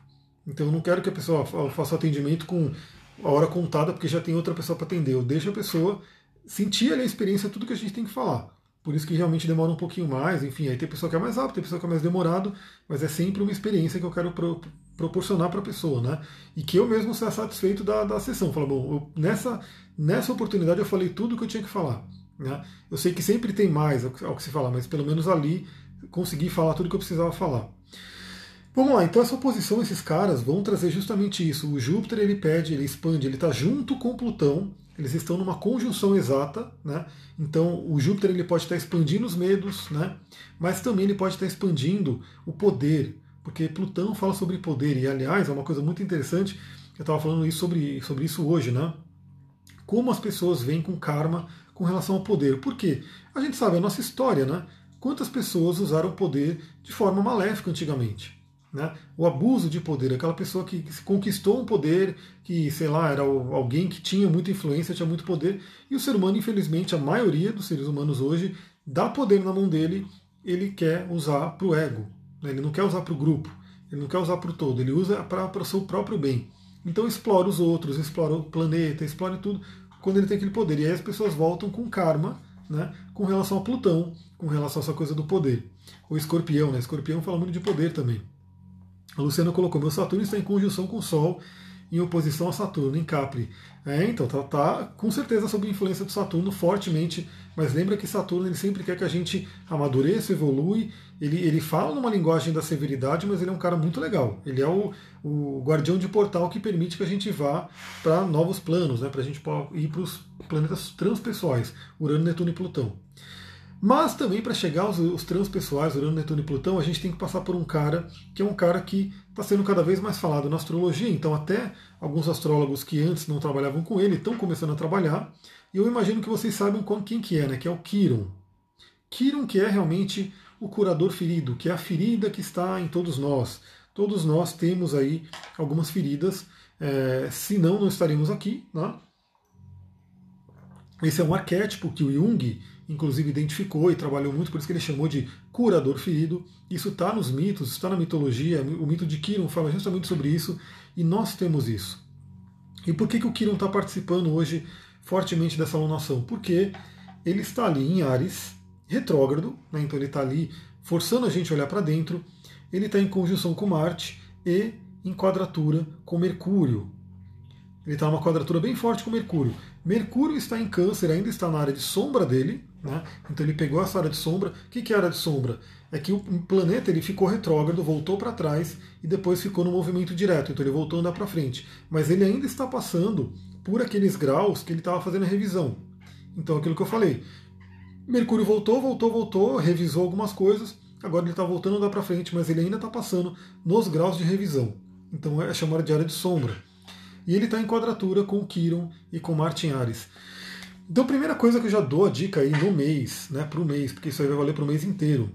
Então eu não quero que a pessoa faça atendimento com a hora contada porque já tem outra pessoa para atender. Eu deixo a pessoa sentir ali a experiência, tudo que a gente tem que falar. Por isso que realmente demora um pouquinho mais, enfim, aí tem pessoa que é mais rápido, tem pessoa que é mais demorado, mas é sempre uma experiência que eu quero pro, proporcionar para a pessoa, né? E que eu mesmo seja satisfeito da, da sessão. Falar, bom, eu, nessa, nessa oportunidade eu falei tudo que eu tinha que falar. Né? Eu sei que sempre tem mais ao, que se falar, mas pelo menos ali consegui falar tudo que eu precisava falar. Vamos lá, então essa oposição, esses caras vão trazer justamente isso. O Júpiter ele pede, ele expande, ele está junto com Plutão, eles estão numa conjunção exata, né? Então o Júpiter ele pode estar expandindo os medos, né? Mas também ele pode estar expandindo o poder, porque Plutão fala sobre poder e aliás é uma coisa muito interessante. Eu estava falando isso sobre, sobre isso hoje, né? Como as pessoas vêm com karma com relação ao poder. Por quê? A gente sabe a nossa história, né? quantas pessoas usaram o poder de forma maléfica antigamente. Né? O abuso de poder, aquela pessoa que, conquistou um poder, que, sei lá, era alguém que tinha muita influência, tinha muito poder, e o ser humano, infelizmente, a maioria dos seres humanos hoje, dá poder na mão dele, ele quer usar para o ego, né? ele não quer usar para o grupo, ele não quer usar para o todo, ele usa para o seu próprio bem. Então explora os outros, explora o planeta, explora tudo, quando ele tem aquele poder. E aí as pessoas voltam com karma, né, com relação a Plutão, com relação a essa coisa do poder. O escorpião, né? Escorpião fala muito de poder também. A Luciana colocou: meu Saturno está em conjunção com o Sol, em oposição a Saturno, em Capri. É, então, tá, tá com certeza sob influência do Saturno fortemente, mas lembra que Saturno ele sempre quer que a gente amadureça, evolui. Ele, ele fala numa linguagem da severidade, mas ele é um cara muito legal. Ele é o, o guardião de portal que permite que a gente vá para novos planos, né, para a gente ir para os planetas transpessoais, Urano, Netuno e Plutão. Mas também para chegar aos, aos transpessoais, Urano, Netuno e Plutão, a gente tem que passar por um cara que é um cara que está sendo cada vez mais falado na astrologia. Então, até alguns astrólogos que antes não trabalhavam com ele estão começando a trabalhar. E eu imagino que vocês saibam quem que é, né? Que é o Kiron. Kiron, que é realmente o curador ferido, que é a ferida que está em todos nós. Todos nós temos aí algumas feridas, é, senão não estaríamos aqui. Né? Esse é um arquétipo que o Jung inclusive identificou e trabalhou muito, por isso que ele chamou de curador ferido. Isso está nos mitos, está na mitologia. O mito de Kiron fala justamente sobre isso e nós temos isso. E por que, que o Kiron está participando hoje fortemente dessa alunação? Porque ele está ali em Ares, retrógrado, né? então ele está ali forçando a gente a olhar para dentro. Ele está em conjunção com Marte e em quadratura com Mercúrio. Ele está numa quadratura bem forte com Mercúrio. Mercúrio está em câncer, ainda está na área de sombra dele, né? então ele pegou essa área de sombra. O que é área de sombra? É que o planeta ele ficou retrógrado, voltou para trás e depois ficou no movimento direto, então ele voltou a andar para frente. Mas ele ainda está passando por aqueles graus que ele estava fazendo a revisão. Então aquilo que eu falei, Mercúrio voltou, voltou, voltou, revisou algumas coisas, agora ele está voltando a andar para frente, mas ele ainda está passando nos graus de revisão. Então é chamado de área de sombra. E ele está em quadratura com Quiron e com Martin Ares. Então, primeira coisa que eu já dou a dica aí no mês, né, para o mês, porque isso aí vai valer para o mês inteiro.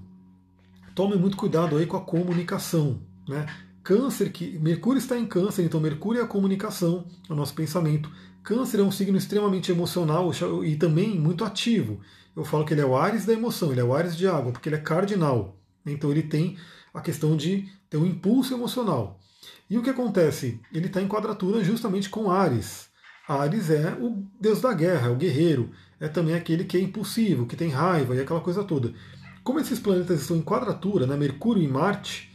Tome muito cuidado aí com a comunicação. Né? Câncer, que Mercúrio está em Câncer, então Mercúrio é a comunicação, é o nosso pensamento. Câncer é um signo extremamente emocional e também muito ativo. Eu falo que ele é o Ares da emoção, ele é o Ares de água, porque ele é cardinal. Então ele tem a questão de ter um impulso emocional. E o que acontece? Ele está em quadratura justamente com Ares. Ares é o deus da guerra, é o guerreiro, é também aquele que é impulsivo, que tem raiva e aquela coisa toda. Como esses planetas estão em quadratura, né, Mercúrio e Marte,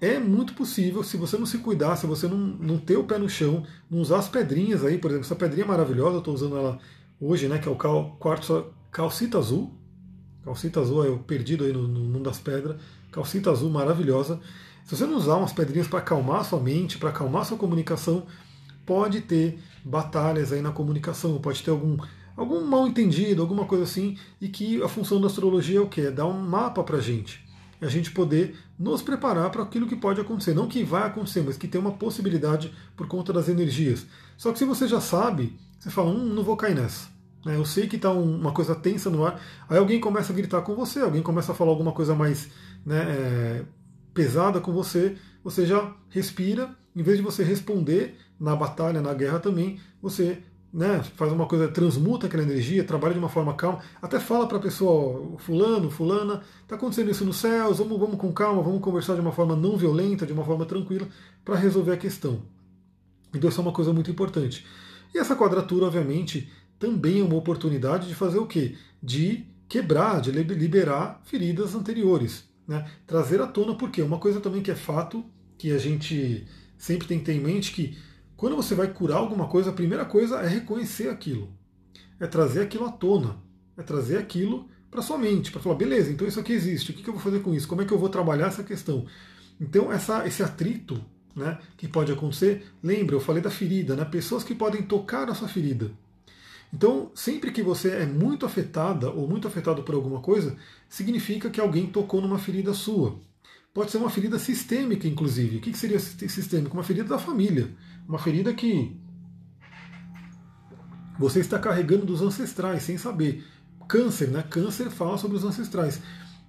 é muito possível, se você não se cuidar, se você não, não ter o pé no chão, não usar as pedrinhas aí, por exemplo, essa pedrinha maravilhosa, eu estou usando ela hoje, né, que é o cal, quartzo calcita azul. Calcita azul é o perdido aí no, no mundo das pedras. Calcita azul maravilhosa. Se você não usar umas pedrinhas para acalmar sua mente, para acalmar sua comunicação, pode ter batalhas aí na comunicação, pode ter algum, algum mal entendido, alguma coisa assim, e que a função da astrologia é o quê? É dar um mapa para a gente. A gente poder nos preparar para aquilo que pode acontecer. Não que vai acontecer, mas que tem uma possibilidade por conta das energias. Só que se você já sabe, você fala, hum, não vou cair nessa. Né, eu sei que está uma coisa tensa no ar. Aí alguém começa a gritar com você, alguém começa a falar alguma coisa mais né, é, pesada com você, você já respira, em vez de você responder na batalha, na guerra também, você né, faz uma coisa, transmuta aquela energia, trabalha de uma forma calma, até fala para a pessoa, fulano, fulana, está acontecendo isso nos céus, vamos, vamos com calma, vamos conversar de uma forma não violenta, de uma forma tranquila, para resolver a questão. Então isso é uma coisa muito importante. E essa quadratura, obviamente, também é uma oportunidade de fazer o quê? De quebrar, de liberar feridas anteriores. Né? Trazer à tona, porque uma coisa também que é fato, que a gente sempre tem que ter em mente, que quando você vai curar alguma coisa, a primeira coisa é reconhecer aquilo. É trazer aquilo à tona. É trazer aquilo para sua mente, para falar, beleza, então isso aqui existe, o que eu vou fazer com isso? Como é que eu vou trabalhar essa questão? Então, essa, esse atrito né, que pode acontecer, lembra, eu falei da ferida, né? pessoas que podem tocar essa ferida. Então, sempre que você é muito afetada ou muito afetado por alguma coisa, significa que alguém tocou numa ferida sua. Pode ser uma ferida sistêmica, inclusive. O que seria sistêmica? Uma ferida da família. Uma ferida que você está carregando dos ancestrais, sem saber. Câncer, né? Câncer fala sobre os ancestrais.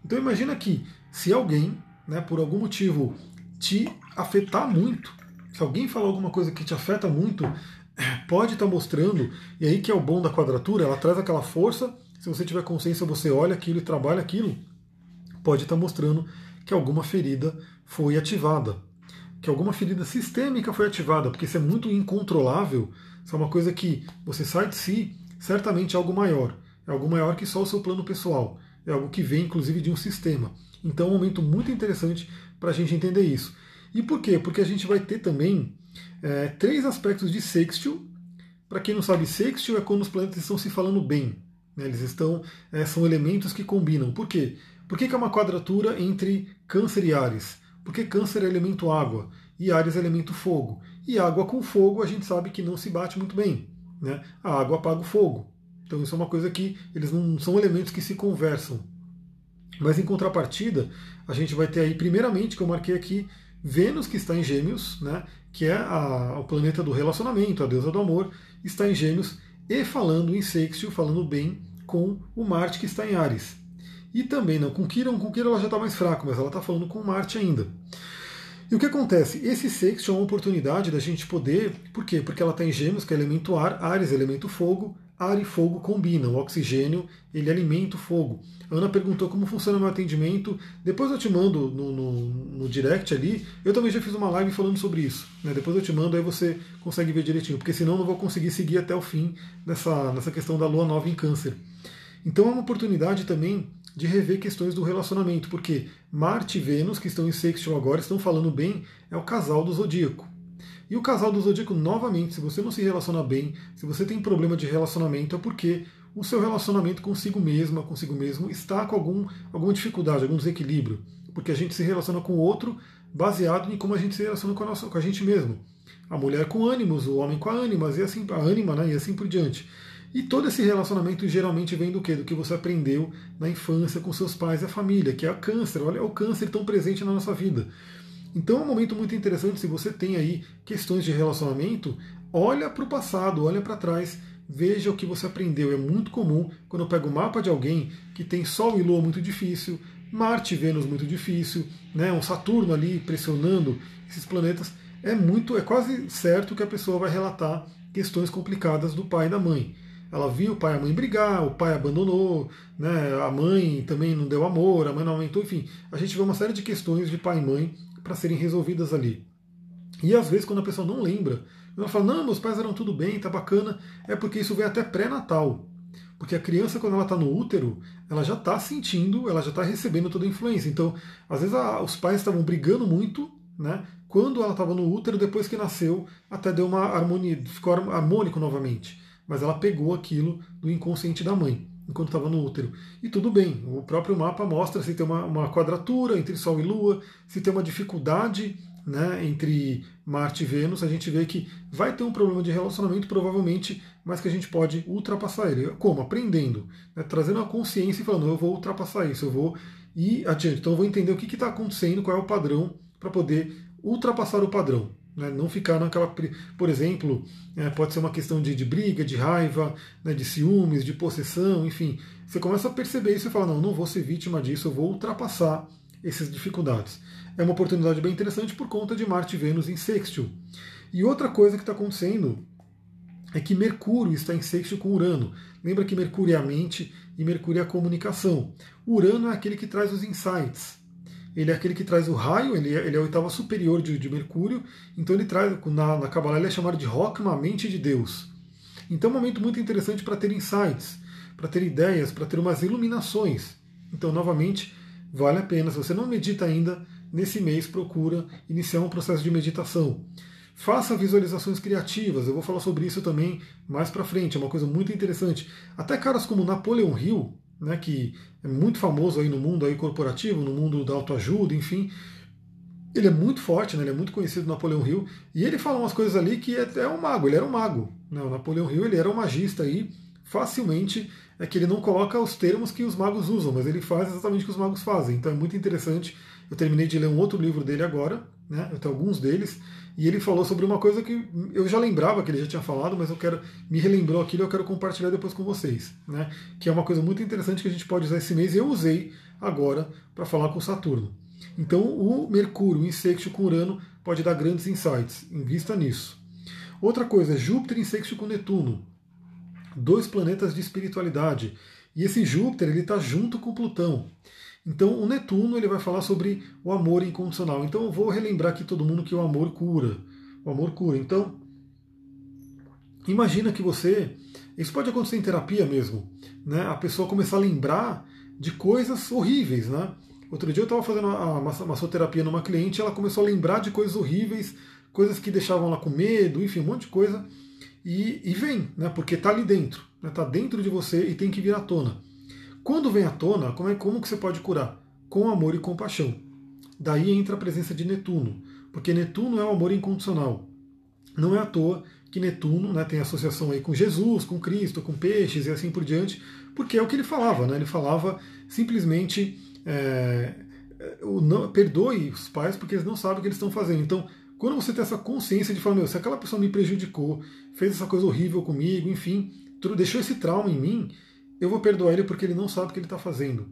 Então imagina que se alguém, né, por algum motivo, te afetar muito, se alguém falar alguma coisa que te afeta muito, pode estar tá mostrando, e aí que é o bom da quadratura, ela traz aquela força, se você tiver consciência, você olha aquilo e trabalha aquilo, pode estar tá mostrando que alguma ferida foi ativada, que alguma ferida sistêmica foi ativada, porque isso é muito incontrolável, isso é uma coisa que você sai de si, certamente é algo maior, é algo maior que só o seu plano pessoal, é algo que vem inclusive de um sistema. Então é um momento muito interessante para a gente entender isso. E por quê? Porque a gente vai ter também é, três aspectos de sextil. Para quem não sabe, sextil é quando os planetas estão se falando bem. Né? Eles estão, é, são elementos que combinam. Por quê? Por que, que é uma quadratura entre Câncer e Ares? Porque Câncer é elemento água e Ares é elemento fogo. E água com fogo a gente sabe que não se bate muito bem. Né? A água apaga o fogo. Então isso é uma coisa que eles não são elementos que se conversam. Mas em contrapartida, a gente vai ter aí, primeiramente, que eu marquei aqui, Vênus, que está em Gêmeos, né, que é a, o planeta do relacionamento, a deusa do amor, está em Gêmeos, e falando em sextil, falando bem com o Marte, que está em Ares. E também não, com Kiron, com ela já está mais fraca, mas ela está falando com Marte ainda. E o que acontece? Esse sextil é uma oportunidade da gente poder. Por quê? Porque ela está em Gêmeos, que é elemento ar, Ares, elemento fogo, ar e fogo combinam. O oxigênio ele alimenta o fogo. A Ana perguntou como funciona o meu atendimento. Depois eu te mando no, no, no, direct ali. Eu também já fiz uma live falando sobre isso. Né? Depois eu te mando, aí você consegue ver direitinho. Porque senão eu não vou conseguir seguir até o fim nessa, nessa questão da lua nova em câncer. Então é uma oportunidade também de rever questões do relacionamento. Porque Marte e Vênus, que estão em sextil agora, estão falando bem, é o casal do zodíaco. E o casal do zodíaco, novamente, se você não se relaciona bem, se você tem problema de relacionamento, é porque o seu relacionamento consigo mesma, consigo mesmo, está com algum, alguma dificuldade, algum desequilíbrio. Porque a gente se relaciona com o outro baseado em como a gente se relaciona com a, nossa, com a gente mesmo. A mulher com ânimos, o homem com a ânimas, e assim, a ânima, né, e assim por diante. E todo esse relacionamento geralmente vem do quê? Do que você aprendeu na infância com seus pais e a família, que é o câncer. Olha, é o câncer tão presente na nossa vida. Então é um momento muito interessante se você tem aí questões de relacionamento, olha para o passado, olha para trás, veja o que você aprendeu. É muito comum quando eu pego o mapa de alguém que tem Sol e Lua muito difícil, Marte e Vênus muito difícil, né, um Saturno ali pressionando esses planetas, é muito, é quase certo que a pessoa vai relatar questões complicadas do pai e da mãe. Ela viu o pai e a mãe brigar, o pai abandonou, né, a mãe também não deu amor, a mãe não aumentou, enfim. A gente vê uma série de questões de pai e mãe para serem resolvidas ali. E às vezes, quando a pessoa não lembra, ela fala: Não, meus pais eram tudo bem, tá bacana, é porque isso vem até pré-natal. Porque a criança, quando ela está no útero, ela já está sentindo, ela já está recebendo toda a influência. Então, às vezes, a, os pais estavam brigando muito, né? Quando ela estava no útero, depois que nasceu, até deu uma harmonia, ficou harmônico novamente. Mas ela pegou aquilo do inconsciente da mãe enquanto estava no útero. E tudo bem, o próprio mapa mostra se tem uma, uma quadratura entre Sol e Lua, se tem uma dificuldade né, entre Marte e Vênus, a gente vê que vai ter um problema de relacionamento, provavelmente, mas que a gente pode ultrapassar ele. Como? Aprendendo, né, trazendo a consciência e falando, eu vou ultrapassar isso, eu vou ir adiante. Então eu vou entender o que está acontecendo, qual é o padrão, para poder ultrapassar o padrão. Né? Não ficar naquela. Por exemplo, é, pode ser uma questão de, de briga, de raiva, né, de ciúmes, de possessão, enfim. Você começa a perceber isso e fala: não, não vou ser vítima disso, eu vou ultrapassar essas dificuldades. É uma oportunidade bem interessante por conta de Marte e Vênus em sextil. E outra coisa que está acontecendo é que Mercúrio está em sextil com Urano. Lembra que Mercúrio é a mente e Mercúrio é a comunicação. Urano é aquele que traz os insights ele é aquele que traz o raio, ele é, ele é a oitava superior de, de Mercúrio, então ele traz, na, na Kabbalah ele é chamado de Rockma, a mente de Deus. Então é um momento muito interessante para ter insights, para ter ideias, para ter umas iluminações. Então, novamente, vale a pena. Se você não medita ainda, nesse mês procura iniciar um processo de meditação. Faça visualizações criativas, eu vou falar sobre isso também mais para frente, é uma coisa muito interessante. Até caras como Napoleon Hill, né, que é muito famoso aí no mundo aí corporativo, no mundo da autoajuda, enfim. Ele é muito forte, né, ele é muito conhecido, Napoleão Hill, e ele fala umas coisas ali que é, é um mago, ele era um mago. Né, o Napoleão Hill ele era um magista aí, facilmente é que ele não coloca os termos que os magos usam, mas ele faz exatamente o que os magos fazem. Então é muito interessante. Eu terminei de ler um outro livro dele agora, né? Eu tenho alguns deles, e ele falou sobre uma coisa que eu já lembrava que ele já tinha falado, mas eu quero me relembrou aquilo, eu quero compartilhar depois com vocês, né? Que é uma coisa muito interessante que a gente pode usar esse mês e eu usei agora para falar com Saturno. Então o Mercúrio, o insecto com Urano, pode dar grandes insights. Invista nisso. Outra coisa, Júpiter em sexto com Netuno. Dois planetas de espiritualidade. E esse Júpiter ele está junto com Plutão. Então o Netuno ele vai falar sobre o amor incondicional. Então eu vou relembrar aqui todo mundo que o amor cura. O amor cura. Então imagina que você, isso pode acontecer em terapia mesmo, né? A pessoa começar a lembrar de coisas horríveis, né? Outro dia eu estava fazendo uma massoterapia numa cliente, ela começou a lembrar de coisas horríveis, coisas que deixavam ela com medo, enfim, um monte de coisa. E, e vem, né? Porque está ali dentro, está né? Tá dentro de você e tem que vir à tona. Quando vem à tona, como, é, como que você pode curar? Com amor e compaixão. Daí entra a presença de Netuno, porque Netuno é o amor incondicional. Não é à toa que Netuno né, tem associação aí com Jesus, com Cristo, com peixes e assim por diante, porque é o que ele falava, né? Ele falava simplesmente é, não, perdoe os pais porque eles não sabem o que eles estão fazendo. Então, quando você tem essa consciência de falar, meu, se aquela pessoa me prejudicou, fez essa coisa horrível comigo, enfim, deixou esse trauma em mim, eu vou perdoar ele porque ele não sabe o que ele está fazendo.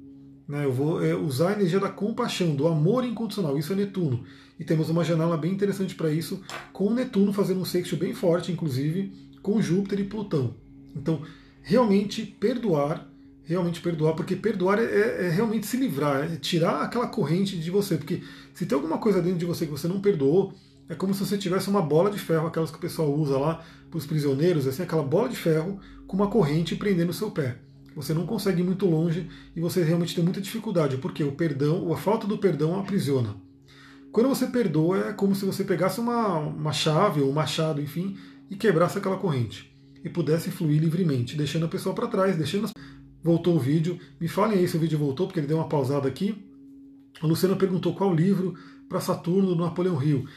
Né? Eu vou é, usar a energia da compaixão, do amor incondicional. Isso é Netuno. E temos uma janela bem interessante para isso, com Netuno fazendo um sexto bem forte, inclusive, com Júpiter e Plutão. Então, realmente perdoar realmente perdoar, porque perdoar é, é, é, realmente se livrar, é tirar aquela corrente de você. Porque se tem alguma coisa dentro de você que você não perdoou, é como se você tivesse uma bola de ferro, aquelas que o pessoal usa lá para os prisioneiros, assim, aquela bola de ferro com uma corrente prendendo o seu pé. Você não consegue ir muito longe e você realmente tem muita dificuldade, porque o perdão, a falta do perdão aprisiona. Quando você perdoa, é como se você pegasse uma, uma chave ou um machado, enfim, e quebrasse aquela corrente e pudesse fluir livremente, deixando a pessoa para trás, deixando voltou o vídeo. Me falem aí se o vídeo voltou, porque ele deu uma pausada aqui. A Luciana perguntou qual livro para Saturno do Napoleão Rio.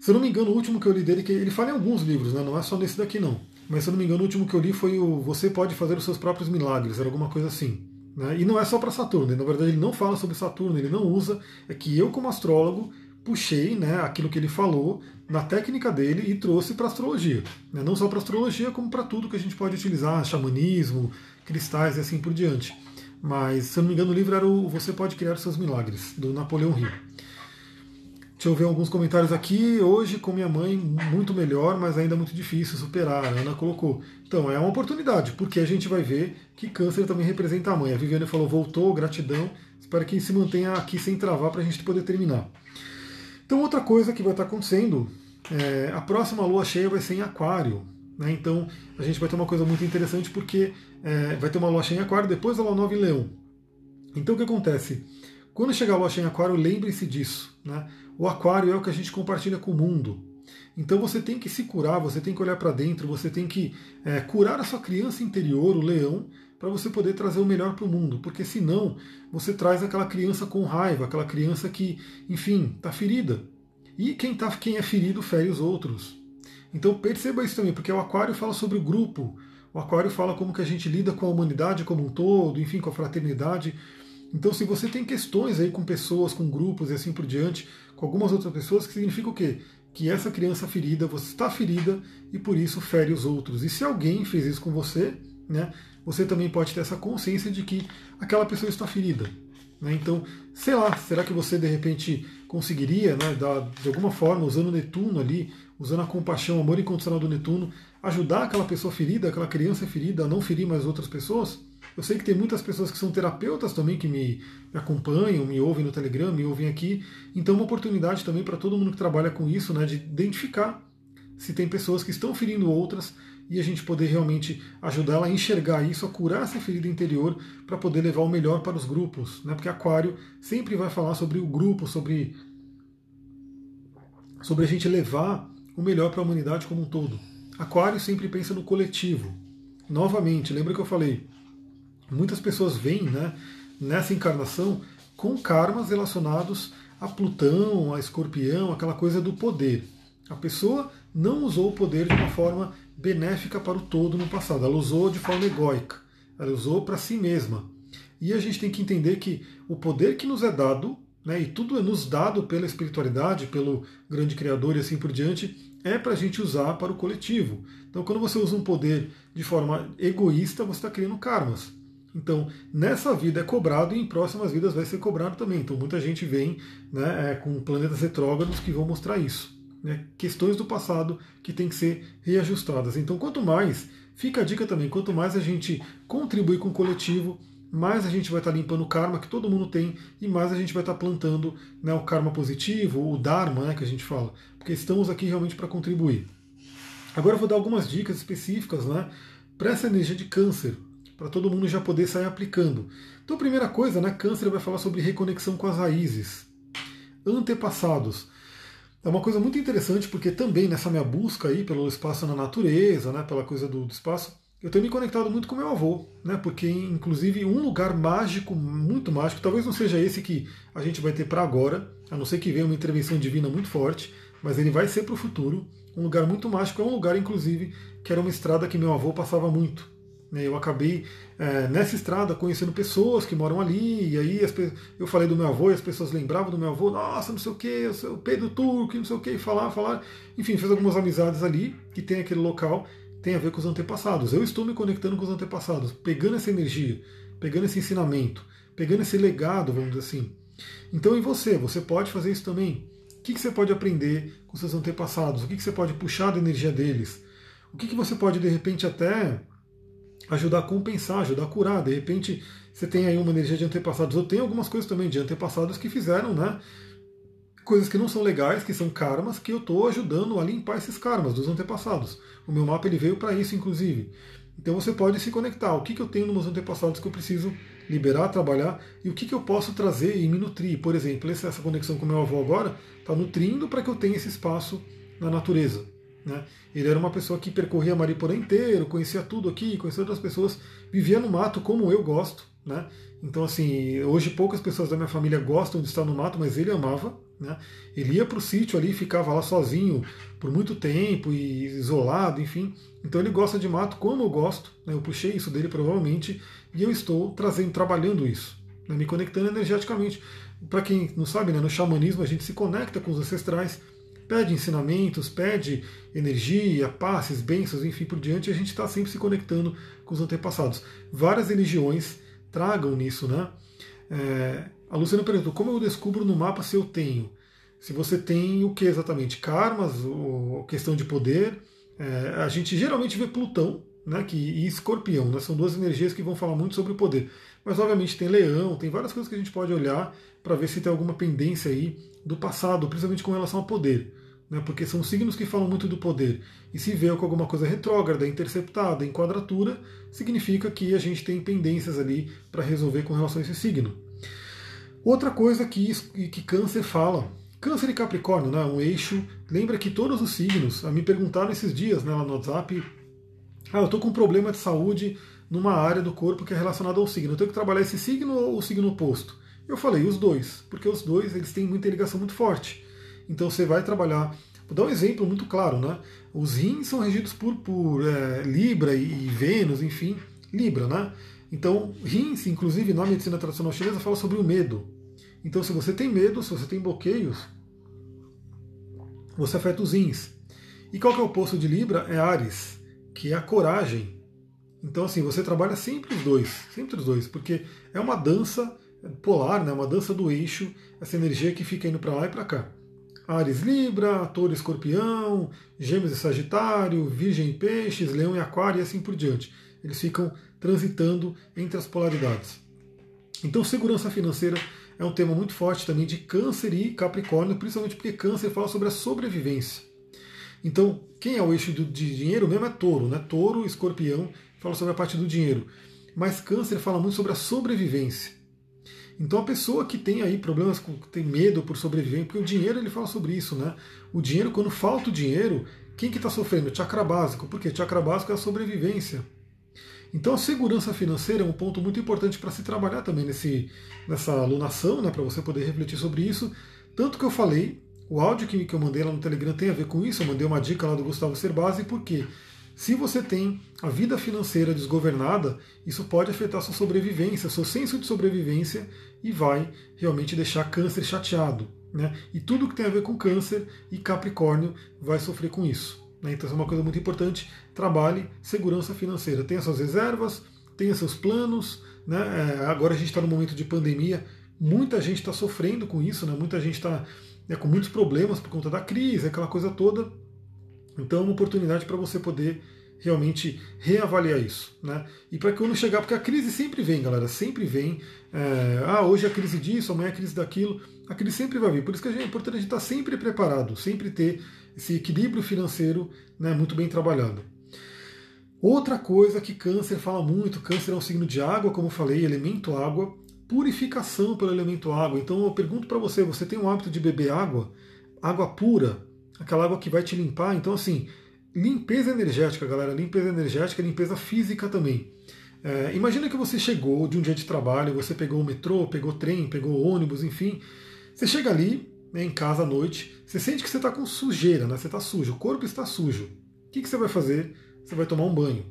Se eu não me engano, o último que eu li dele, que ele fala em alguns livros, né? não é só nesse daqui não. Mas se eu não me engano, o último que eu li foi o Você Pode Fazer os Seus Próprios Milagres, era alguma coisa assim. Né? E não é só para Saturno, na verdade ele não fala sobre Saturno, ele não usa. É que eu, como astrólogo, puxei né, aquilo que ele falou na técnica dele e trouxe para astrologia. Né? Não só para astrologia, como para tudo que a gente pode utilizar, xamanismo, cristais e assim por diante. Mas, se eu não me engano, o livro era o Você Pode Criar Seus Milagres, do Napoleão Hill. Deixa eu ver alguns comentários aqui. Hoje, com minha mãe, muito melhor, mas ainda muito difícil superar. A Ana colocou. Então, é uma oportunidade, porque a gente vai ver que câncer também representa a mãe. A Viviane falou: voltou, gratidão. Espero que se mantenha aqui sem travar para a gente poder terminar. Então, outra coisa que vai estar acontecendo, é, a próxima lua cheia vai ser em Aquário. Né? Então, a gente vai ter uma coisa muito interessante porque é, vai ter uma lua cheia em Aquário, depois a lua nova em Leão. Então, o que acontece? Quando chegar a lua cheia em Aquário, lembre-se disso. Né? O Aquário é o que a gente compartilha com o mundo. Então você tem que se curar, você tem que olhar para dentro, você tem que é, curar a sua criança interior, o leão, para você poder trazer o melhor para o mundo, porque senão você traz aquela criança com raiva, aquela criança que, enfim, está ferida. E quem, tá, quem é ferido fere os outros. Então perceba isso também, porque o Aquário fala sobre o grupo, o Aquário fala como que a gente lida com a humanidade como um todo, enfim, com a fraternidade. Então, se você tem questões aí com pessoas, com grupos e assim por diante, com algumas outras pessoas, que significa o quê? Que essa criança ferida, você está ferida e por isso fere os outros. E se alguém fez isso com você, né, você também pode ter essa consciência de que aquela pessoa está ferida. Né? Então, sei lá, será que você de repente conseguiria, né, dar, de alguma forma, usando o Netuno ali, usando a compaixão, o amor incondicional do Netuno, ajudar aquela pessoa ferida, aquela criança ferida, a não ferir mais outras pessoas? Eu sei que tem muitas pessoas que são terapeutas também que me, acompanham, me ouvem no Telegram, me ouvem aqui. Então, uma oportunidade também para todo mundo que trabalha com isso, né, de identificar se tem pessoas que estão ferindo outras e a gente poder realmente ajudá-la a enxergar isso, a curar essa ferida interior para poder levar o melhor para os grupos, né? Porque Aquário sempre vai falar sobre o grupo, sobre sobre a gente levar o melhor para a humanidade como um todo. Aquário sempre pensa no coletivo. Novamente, lembra que eu falei? Muitas pessoas vêm, né, nessa encarnação com karmas relacionados a Plutão, a Escorpião, aquela coisa do poder. A pessoa não usou o poder de uma forma benéfica para o todo no passado, ela usou de forma egóica, ela usou para si mesma. E a gente tem que entender que o poder que nos é dado, né, e tudo é nos dado pela espiritualidade, pelo grande Criador e assim por diante, é para a gente usar para o coletivo. Então, quando você usa um poder de forma egoísta, você está criando karmas. Então, nessa vida é cobrado e em próximas vidas vai ser cobrado também. Então, muita gente vem né, é, com planetas retrógrados que vão mostrar isso. Né, questões do passado que têm que ser reajustadas. Então, quanto mais, fica a dica também, quanto mais a gente contribuir com o coletivo, mais a gente vai estar limpando o karma que todo mundo tem e mais a gente vai estar plantando né, o karma positivo, o dharma né, que a gente fala, porque estamos aqui realmente para contribuir. Agora eu vou dar algumas dicas específicas né, para essa energia de câncer, para todo mundo já poder sair aplicando. Então, primeira coisa, né, câncer vai falar sobre reconexão com as raízes, antepassados. É uma coisa muito interessante porque também nessa minha busca aí pelo espaço na natureza, né, pela coisa do, do espaço, eu tenho me conectado muito com meu avô, né? Porque inclusive um lugar mágico, muito mágico, talvez não seja esse que a gente vai ter para agora, a não ser que venha uma intervenção divina muito forte, mas ele vai ser para o futuro. Um lugar muito mágico é um lugar, inclusive, que era uma estrada que meu avô passava muito. Eu acabei é, nessa estrada conhecendo pessoas que moram ali, e aí eu falei do meu avô e as pessoas lembravam do meu avô, nossa, não sei o que, o Pedro Turco, não sei o que, falar, falar. Enfim, fez algumas amizades ali que tem aquele local tem a ver com os antepassados. Eu estou me conectando com os antepassados, pegando essa energia, pegando esse ensinamento, pegando esse legado, vamos dizer assim. Então, e você? Você pode fazer isso também. O que, você pode aprender com seus antepassados? O que, você pode puxar da energia deles? O que, que você pode, de repente, até ajudar a compensar, ajudar a curar? De repente, você tem aí uma energia de antepassados. Eu tenho algumas coisas também de antepassados que fizeram, né? coisas que não são legais, que são karmas, que eu estou ajudando a limpar esses karmas dos antepassados. O meu mapa ele veio para isso, inclusive. Então você pode se conectar. O que, que eu tenho nos meus antepassados que eu preciso liberar, trabalhar e o que, que eu posso trazer e me nutrir. Por exemplo, essa conexão com meu avô agora está nutrindo para que eu tenha esse espaço na natureza. Né? Ele era uma pessoa que percorria Mariporã inteiro, conhecia tudo aqui, conhecia outras pessoas, vivia no mato como eu gosto. Né? Então, assim, hoje poucas pessoas da minha família gostam de estar no mato, mas ele amava. Né? Ele ia para o sítio ali, ficava lá sozinho por muito tempo e isolado, enfim. Então ele gosta de mato como eu gosto. Né? Eu puxei isso dele provavelmente e eu estou trazendo, trabalhando isso, né? me conectando energeticamente. Para quem não sabe, né? no xamanismo a gente se conecta com os ancestrais, pede ensinamentos, pede energia, passes, bênçãos, enfim por diante. E a gente está sempre se conectando com os antepassados. Várias religiões tragam nisso, né? É, a Luciana perguntou como eu descubro no mapa se eu tenho. Se você tem o que exatamente? Karmas, ou questão de poder. É, a gente geralmente vê Plutão né, que, e Escorpião, né, são duas energias que vão falar muito sobre o poder. Mas obviamente tem Leão, tem várias coisas que a gente pode olhar para ver se tem alguma pendência aí do passado, principalmente com relação ao poder. Né, porque são signos que falam muito do poder. E se veio com alguma coisa retrógrada, interceptada, em quadratura, significa que a gente tem pendências ali para resolver com relação a esse signo. Outra coisa que, que Câncer fala, Câncer e Capricórnio, né, um eixo, lembra que todos os signos, me perguntaram esses dias né, lá no WhatsApp, ah, eu estou com um problema de saúde numa área do corpo que é relacionada ao signo, eu tenho que trabalhar esse signo ou o signo oposto? Eu falei, os dois, porque os dois eles têm muita ligação muito forte. Então você vai trabalhar. Vou dar um exemplo muito claro, né? Os rins são regidos por, por é, Libra e, Vênus, enfim, Libra, né? Então, rins, inclusive na medicina tradicional chinesa, fala sobre o medo. Então, se você tem medo, se você tem bloqueios, você afeta os rins. E qual que é o oposto de Libra? É Ares, que é a coragem. Então, assim, você trabalha sempre os dois, sempre os dois, porque é uma dança polar, né? uma dança do eixo, essa energia que fica indo para lá e para cá. Ares Libra, Touro Escorpião, Gêmeos e Sagitário, Virgem e Peixes, Leão e Aquário e assim por diante. Eles ficam transitando entre as polaridades. Então, segurança financeira é um tema muito forte também de Câncer e Capricórnio, principalmente porque Câncer fala sobre a sobrevivência. Então, quem é o eixo de dinheiro mesmo é Touro, né? Touro, Escorpião, fala sobre a parte do dinheiro. Mas Câncer fala muito sobre a sobrevivência. Então a pessoa que tem aí problemas, com, tem medo por sobreviver, porque o dinheiro ele fala sobre isso, né? O dinheiro, quando falta o dinheiro, quem que está sofrendo? O chakra básico. Por quê? Chakra básico é a sobrevivência. Então a segurança financeira é um ponto muito importante para se trabalhar também nesse, nessa alunação, né, para você poder refletir sobre isso. Tanto que eu falei O áudio que, que eu mandei lá no Telegram tem a ver com isso, eu mandei uma dica lá do Gustavo Cerbasi, porque se você tem a vida financeira desgovernada, isso pode afetar sua sobrevivência, seu senso de sobrevivência e vai realmente deixar câncer chateado. Né? E tudo que tem a ver com câncer e Capricórnio vai sofrer com isso. Né? Então, isso é uma coisa muito importante. Trabalhe segurança financeira. Tenha suas reservas, tenha seus planos. Né? É, agora a gente está no momento de pandemia, muita gente está sofrendo com isso, né? muita gente está né, com muitos problemas por conta da crise, aquela coisa toda. Então é uma oportunidade para você poder realmente reavaliar isso. Né? E para quando chegar, porque a crise sempre vem, galera, sempre vem. É, ah, hoje é a crise disso, amanhã é a crise daquilo. A crise sempre vai vir. Por isso que é importante a gente estar tá sempre preparado, sempre ter esse equilíbrio financeiro né, muito bem trabalhado. Outra coisa que câncer fala muito, câncer é um signo de água, como eu falei, elemento água, purificação pelo elemento água. Então eu pergunto para você, você tem o hábito de beber água? Água pura, aquela água que vai te limpar. Então, assim, limpeza energética, galera. Limpeza energética limpeza física também. É, imagina que você chegou de um dia de trabalho, você pegou o metrô, pegou trem, pegou o ônibus, enfim. Você chega ali, né, em casa à noite, você sente que você está com sujeira, né? Você está sujo, o corpo está sujo. O que, que você vai fazer? Você vai tomar um banho.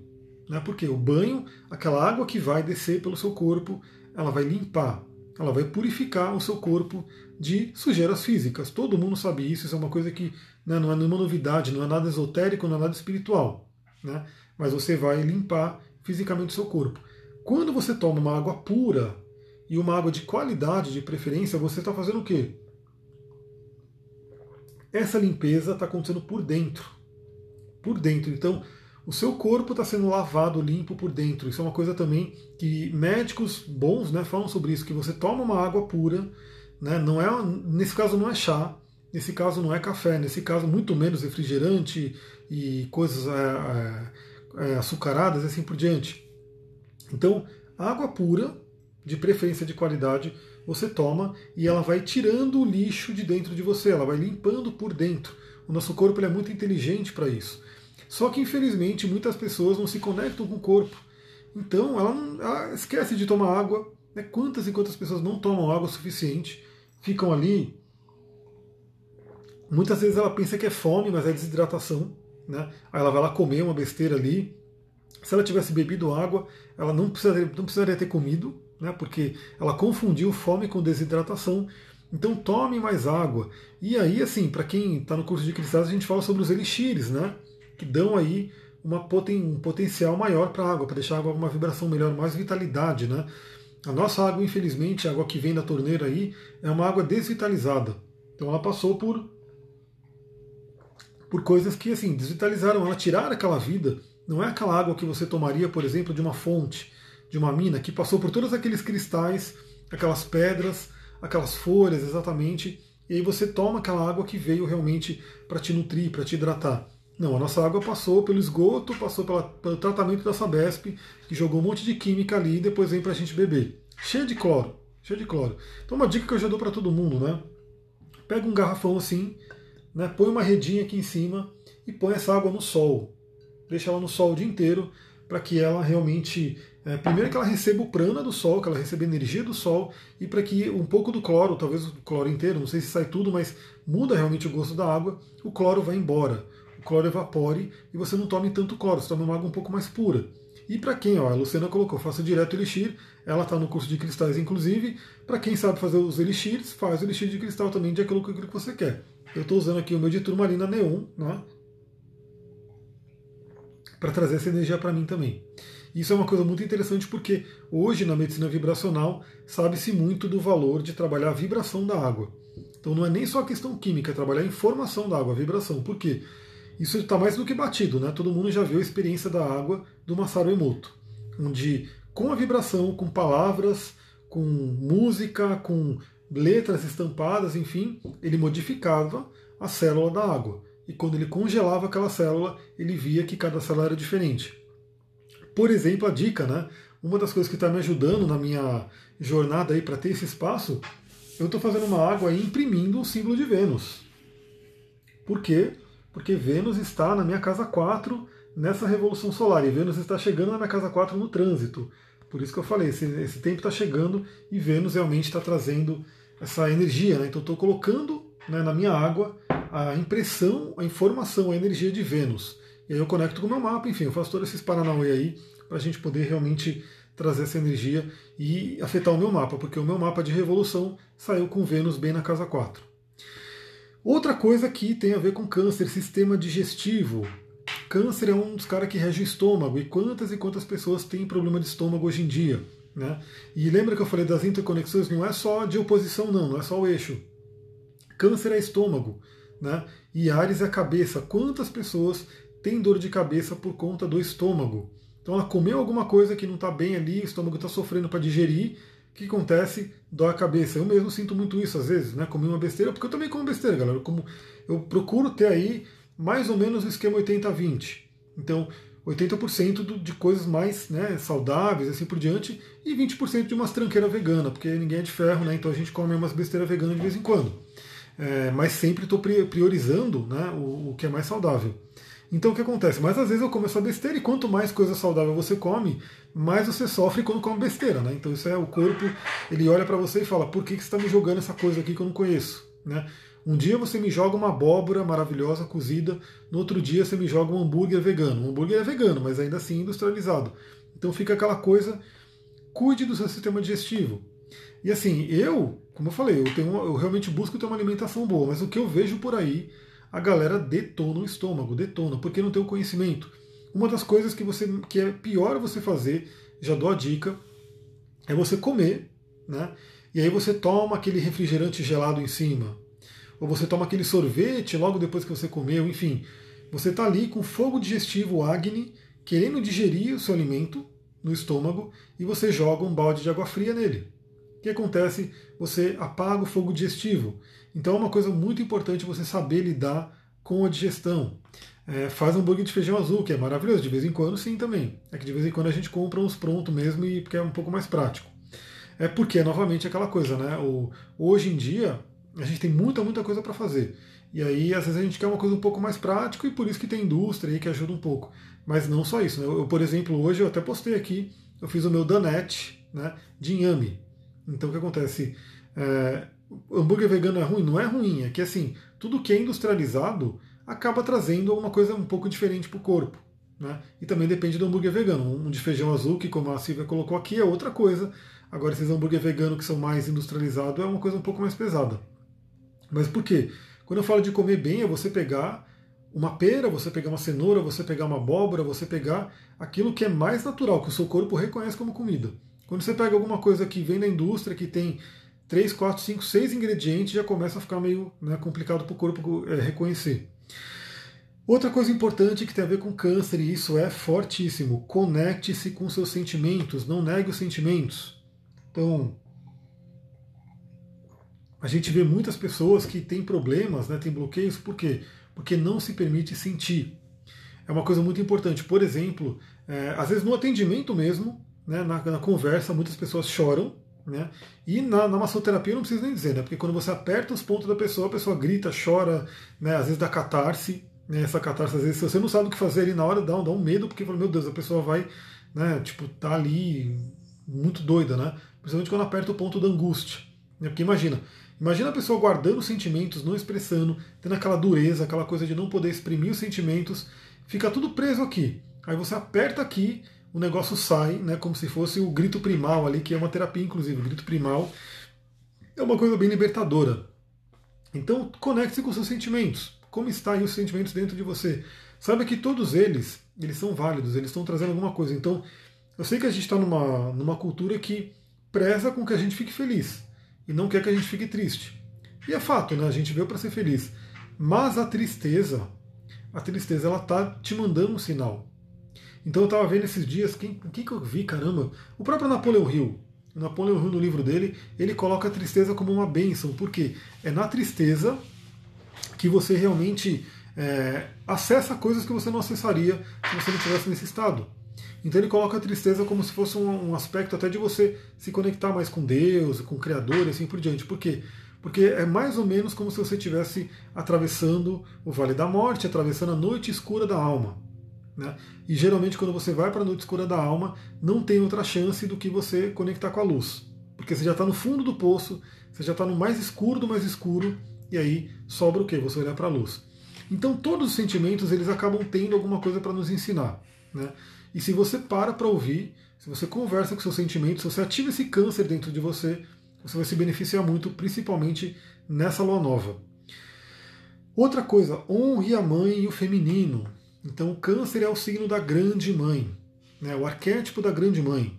Né? Porque o banho, aquela água que vai descer pelo seu corpo, ela vai limpar, ela vai purificar o seu corpo de sujeiras físicas. Todo mundo sabe isso, isso é uma coisa que né, não é nenhuma novidade, não é nada esotérico, não é nada espiritual. Né? Mas você vai limpar fisicamente o seu corpo. Quando você toma uma água pura e uma água de qualidade, de preferência, você está fazendo o quê? Essa limpeza está acontecendo por dentro. Por dentro. Então, o seu corpo está sendo lavado, limpo por dentro. Isso é uma coisa também que médicos bons né, falam sobre isso, que você toma uma água pura, né, não é, nesse caso não é chá, nesse caso não é café, nesse caso muito menos refrigerante e coisas é, é, é açucaradas e assim por diante. Então, água pura, de preferência de qualidade, você toma e ela vai tirando o lixo de dentro de você, ela vai limpando por dentro. O nosso corpo é muito inteligente para isso. Só que infelizmente muitas pessoas não se conectam com o corpo. Então ela, não, ela esquece de tomar água. Né? Quantas e quantas pessoas não tomam água o suficiente, ficam ali. Muitas vezes ela pensa que é fome, mas é desidratação. Né? Aí ela vai lá comer uma besteira ali. Se ela tivesse bebido água, ela não precisaria, não precisaria ter comido, né? porque ela confundiu fome com desidratação. Então tome mais água. E aí, assim, para quem está no curso de cristais, a gente fala sobre os elixires, né? que dão aí uma poten, um potencial maior para a água, para deixar a água com uma vibração melhor, mais vitalidade. Né? A nossa água, infelizmente, a água que vem da torneira aí, é uma água desvitalizada. Então ela passou por, por coisas que assim desvitalizaram, ela tiraram aquela vida. Não é aquela água que você tomaria, por exemplo, de uma fonte, de uma mina, que passou por todos aqueles cristais, aquelas pedras, aquelas folhas, exatamente. E aí você toma aquela água que veio realmente para te nutrir, para te hidratar. Não, a nossa água passou pelo esgoto, passou pela, pelo tratamento da Sabesp, que jogou um monte de química ali e depois vem para a gente beber. Cheio de cloro, cheio de cloro. Então uma dica que eu já dou para todo mundo, né? Pega um garrafão assim, né? põe uma redinha aqui em cima e põe essa água no sol. Deixa ela no sol o dia inteiro para que ela realmente, é, primeiro que ela receba o prana do sol, que ela receba energia do sol e para que um pouco do cloro, talvez o cloro inteiro, não sei se sai tudo, mas muda realmente o gosto da água, o cloro vai embora cloro evapore e você não tome tanto cloro, você tome uma água um pouco mais pura. E para quem, ó, a Luciana colocou, faça direto elixir, ela está no curso de cristais, inclusive. Para quem sabe fazer os elixires, faz o elixir de cristal também, de aquilo que você quer. Eu estou usando aqui o meu de turmalina neon, né? Para trazer essa energia para mim também. Isso é uma coisa muito interessante porque hoje na medicina vibracional sabe-se muito do valor de trabalhar a vibração da água. Então não é nem só a questão química, é trabalhar a informação da água, a vibração. Por quê? Isso está mais do que batido, né? Todo mundo já viu a experiência da água do Masaru Emoto, onde com a vibração, com palavras, com música, com letras estampadas, enfim, ele modificava a célula da água. E quando ele congelava aquela célula, ele via que cada célula era diferente. Por exemplo, a dica, né? Uma das coisas que está me ajudando na minha jornada aí para ter esse espaço, eu estou fazendo uma água e imprimindo o símbolo de Vênus. Por quê? Porque Vênus está na minha casa 4 nessa revolução solar, e Vênus está chegando na minha casa 4 no trânsito. Por isso que eu falei, esse, esse tempo está chegando e Vênus realmente está trazendo essa energia. Né? Então estou colocando né, na minha água a impressão, a informação, a energia de Vênus. E aí eu conecto com o meu mapa, enfim, eu faço todos esses Paranauê aí para a gente poder realmente trazer essa energia e afetar o meu mapa, porque o meu mapa de revolução saiu com Vênus bem na casa 4. Outra coisa que tem a ver com câncer, sistema digestivo. Câncer é um dos caras que rege o estômago, e quantas e quantas pessoas têm problema de estômago hoje em dia? Né? E lembra que eu falei das interconexões? Não é só de oposição, não, não é só o eixo. Câncer é estômago, né? e Ares é cabeça. Quantas pessoas têm dor de cabeça por conta do estômago? Então ela comeu alguma coisa que não está bem ali, o estômago está sofrendo para digerir. O que acontece? Dói a cabeça. Eu mesmo sinto muito isso às vezes, né? Comi uma besteira, porque eu também como besteira, galera. Eu, como, eu procuro ter aí mais ou menos o esquema 80-20. Então, 80% de coisas mais né, saudáveis, assim por diante, e 20% de umas tranqueiras veganas, porque ninguém é de ferro, né? Então a gente come umas besteiras veganas de vez em quando. É, mas sempre estou priorizando né, o, o que é mais saudável. Então o que acontece? Mas às vezes eu como essa besteira e quanto mais coisa saudável você come, mais você sofre quando come besteira, né? Então isso é o corpo, ele olha para você e fala: por que, que está me jogando essa coisa aqui que eu não conheço? Né? Um dia você me joga uma abóbora maravilhosa cozida, no outro dia você me joga um hambúrguer vegano. O hambúrguer é vegano, mas ainda assim industrializado. Então fica aquela coisa, cuide do seu sistema digestivo. E assim, eu, como eu falei, eu, tenho, eu realmente busco ter uma alimentação boa, mas o que eu vejo por aí a galera detona o estômago, detona, porque não tem o conhecimento. Uma das coisas que, você, que é pior você fazer, já dou a dica, é você comer, né? E aí você toma aquele refrigerante gelado em cima. Ou você toma aquele sorvete logo depois que você comeu, enfim. Você está ali com fogo digestivo Agni, querendo digerir o seu alimento no estômago, e você joga um balde de água fria nele. O que acontece? Você apaga o fogo digestivo. Então é uma coisa muito importante você saber lidar com a digestão. É, faz hambúrguer de feijão azul, que é maravilhoso, de vez em quando sim também. É que de vez em quando a gente compra uns prontos mesmo e porque é um pouco mais prático. É porque, novamente, aquela coisa, né? O, hoje em dia, a gente tem muita, muita coisa para fazer. E aí, às vezes, a gente quer uma coisa um pouco mais prática e por isso que tem indústria aí que ajuda um pouco. Mas não só isso. Né? Eu, por exemplo, hoje eu até postei aqui, eu fiz o meu danette né, de inhame. Então, o que acontece? É, hambúrguer vegano é ruim? Não é ruim, é que assim, tudo que é industrializado acaba trazendo alguma coisa um pouco diferente para o corpo. Né? E também depende do hambúrguer vegano. Um de feijão azul, que como a Silvia colocou aqui, é outra coisa. Agora, esses hambúrguer vegano que são mais industrializados é uma coisa um pouco mais pesada. Mas por quê? Quando eu falo de comer bem, é você pegar uma pera, você pegar uma cenoura, você pegar uma abóbora, você pegar aquilo que é mais natural, que o seu corpo reconhece como comida. Quando você pega alguma coisa que vem da indústria, que tem 3, 4, 5, 6 ingredientes já começa a ficar meio né, complicado para o corpo é, reconhecer. Outra coisa importante que tem a ver com câncer, e isso é fortíssimo, conecte-se com seus sentimentos, não negue os sentimentos. Então, a gente vê muitas pessoas que têm problemas, né, têm bloqueios, por quê? Porque não se permite sentir. É uma coisa muito importante. Por exemplo, é, às vezes no atendimento mesmo, né, na, na conversa, muitas pessoas choram né? E na, na massoterapia não precisa nem dizer, né? porque quando você aperta os pontos da pessoa, a pessoa grita, chora, né? às vezes dá catarse. Né? Essa catarse, às vezes, se você não sabe o que fazer ali na hora, dá, dá um medo, porque, meu Deus, a pessoa vai, né? tipo, tá ali muito doida, né? principalmente quando aperta o ponto da angústia. Né? Porque imagina, imagina a pessoa guardando sentimentos, não expressando, tendo aquela dureza, aquela coisa de não poder exprimir os sentimentos, fica tudo preso aqui. Aí você aperta aqui, o negócio sai, né, como se fosse o grito primal ali, que é uma terapia, inclusive. O grito primal é uma coisa bem libertadora. Então, conecte-se com seus sentimentos. Como estão os sentimentos dentro de você? Saiba que todos eles, eles são válidos, eles estão trazendo alguma coisa. Então, eu sei que a gente está numa, numa cultura que preza com que a gente fique feliz e não quer que a gente fique triste. E é fato, né? A gente veio para ser feliz. Mas a tristeza, a tristeza, ela está te mandando um sinal. Então eu estava vendo esses dias, quem, quem que eu vi, caramba? O próprio Napoleão Hill. O Napoleão Hill, no livro dele, ele coloca a tristeza como uma bênção, porque é na tristeza que você realmente é, acessa coisas que você não acessaria se você não estivesse nesse estado. Então ele coloca a tristeza como se fosse um, um, aspecto até de você se conectar mais com Deus, com o Criador e assim por diante. Por quê? Porque é mais ou menos como se você estivesse atravessando o Vale da Morte, atravessando a noite escura da alma. Né? E geralmente, quando você vai para a noite escura da alma, não tem outra chance do que você conectar com a luz. Porque você já está no fundo do poço, você já está no mais escuro do mais escuro, e aí sobra o que? Você olhar para a luz. Então todos os sentimentos eles acabam tendo alguma coisa para nos ensinar. Né? E se você para para ouvir, se você conversa com seus sentimentos, se você ativa esse câncer dentro de você, você vai se beneficiar muito, principalmente nessa lua nova. Outra coisa, honre a mãe e o feminino. Então, o câncer é o signo da grande mãe, né, o arquétipo da grande mãe,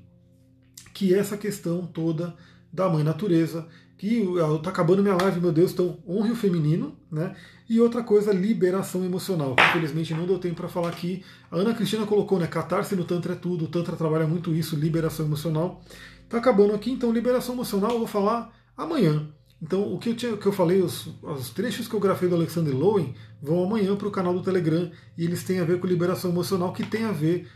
que é essa questão toda da mãe natureza, que está acabando minha live, meu Deus, então honre o feminino, né? E outra coisa, liberação emocional, que infelizmente não deu tempo para falar aqui. A Ana Cristina colocou, né? Catarse no Tantra é tudo, o Tantra trabalha muito isso, liberação emocional. Está acabando aqui, então liberação emocional eu vou falar amanhã. Então, o que eu, tinha, que eu falei, os, os trechos que eu grafei do Alexander Lowen vão amanhã para o canal do Telegram e eles têm a ver com liberação emocional, que tem a ver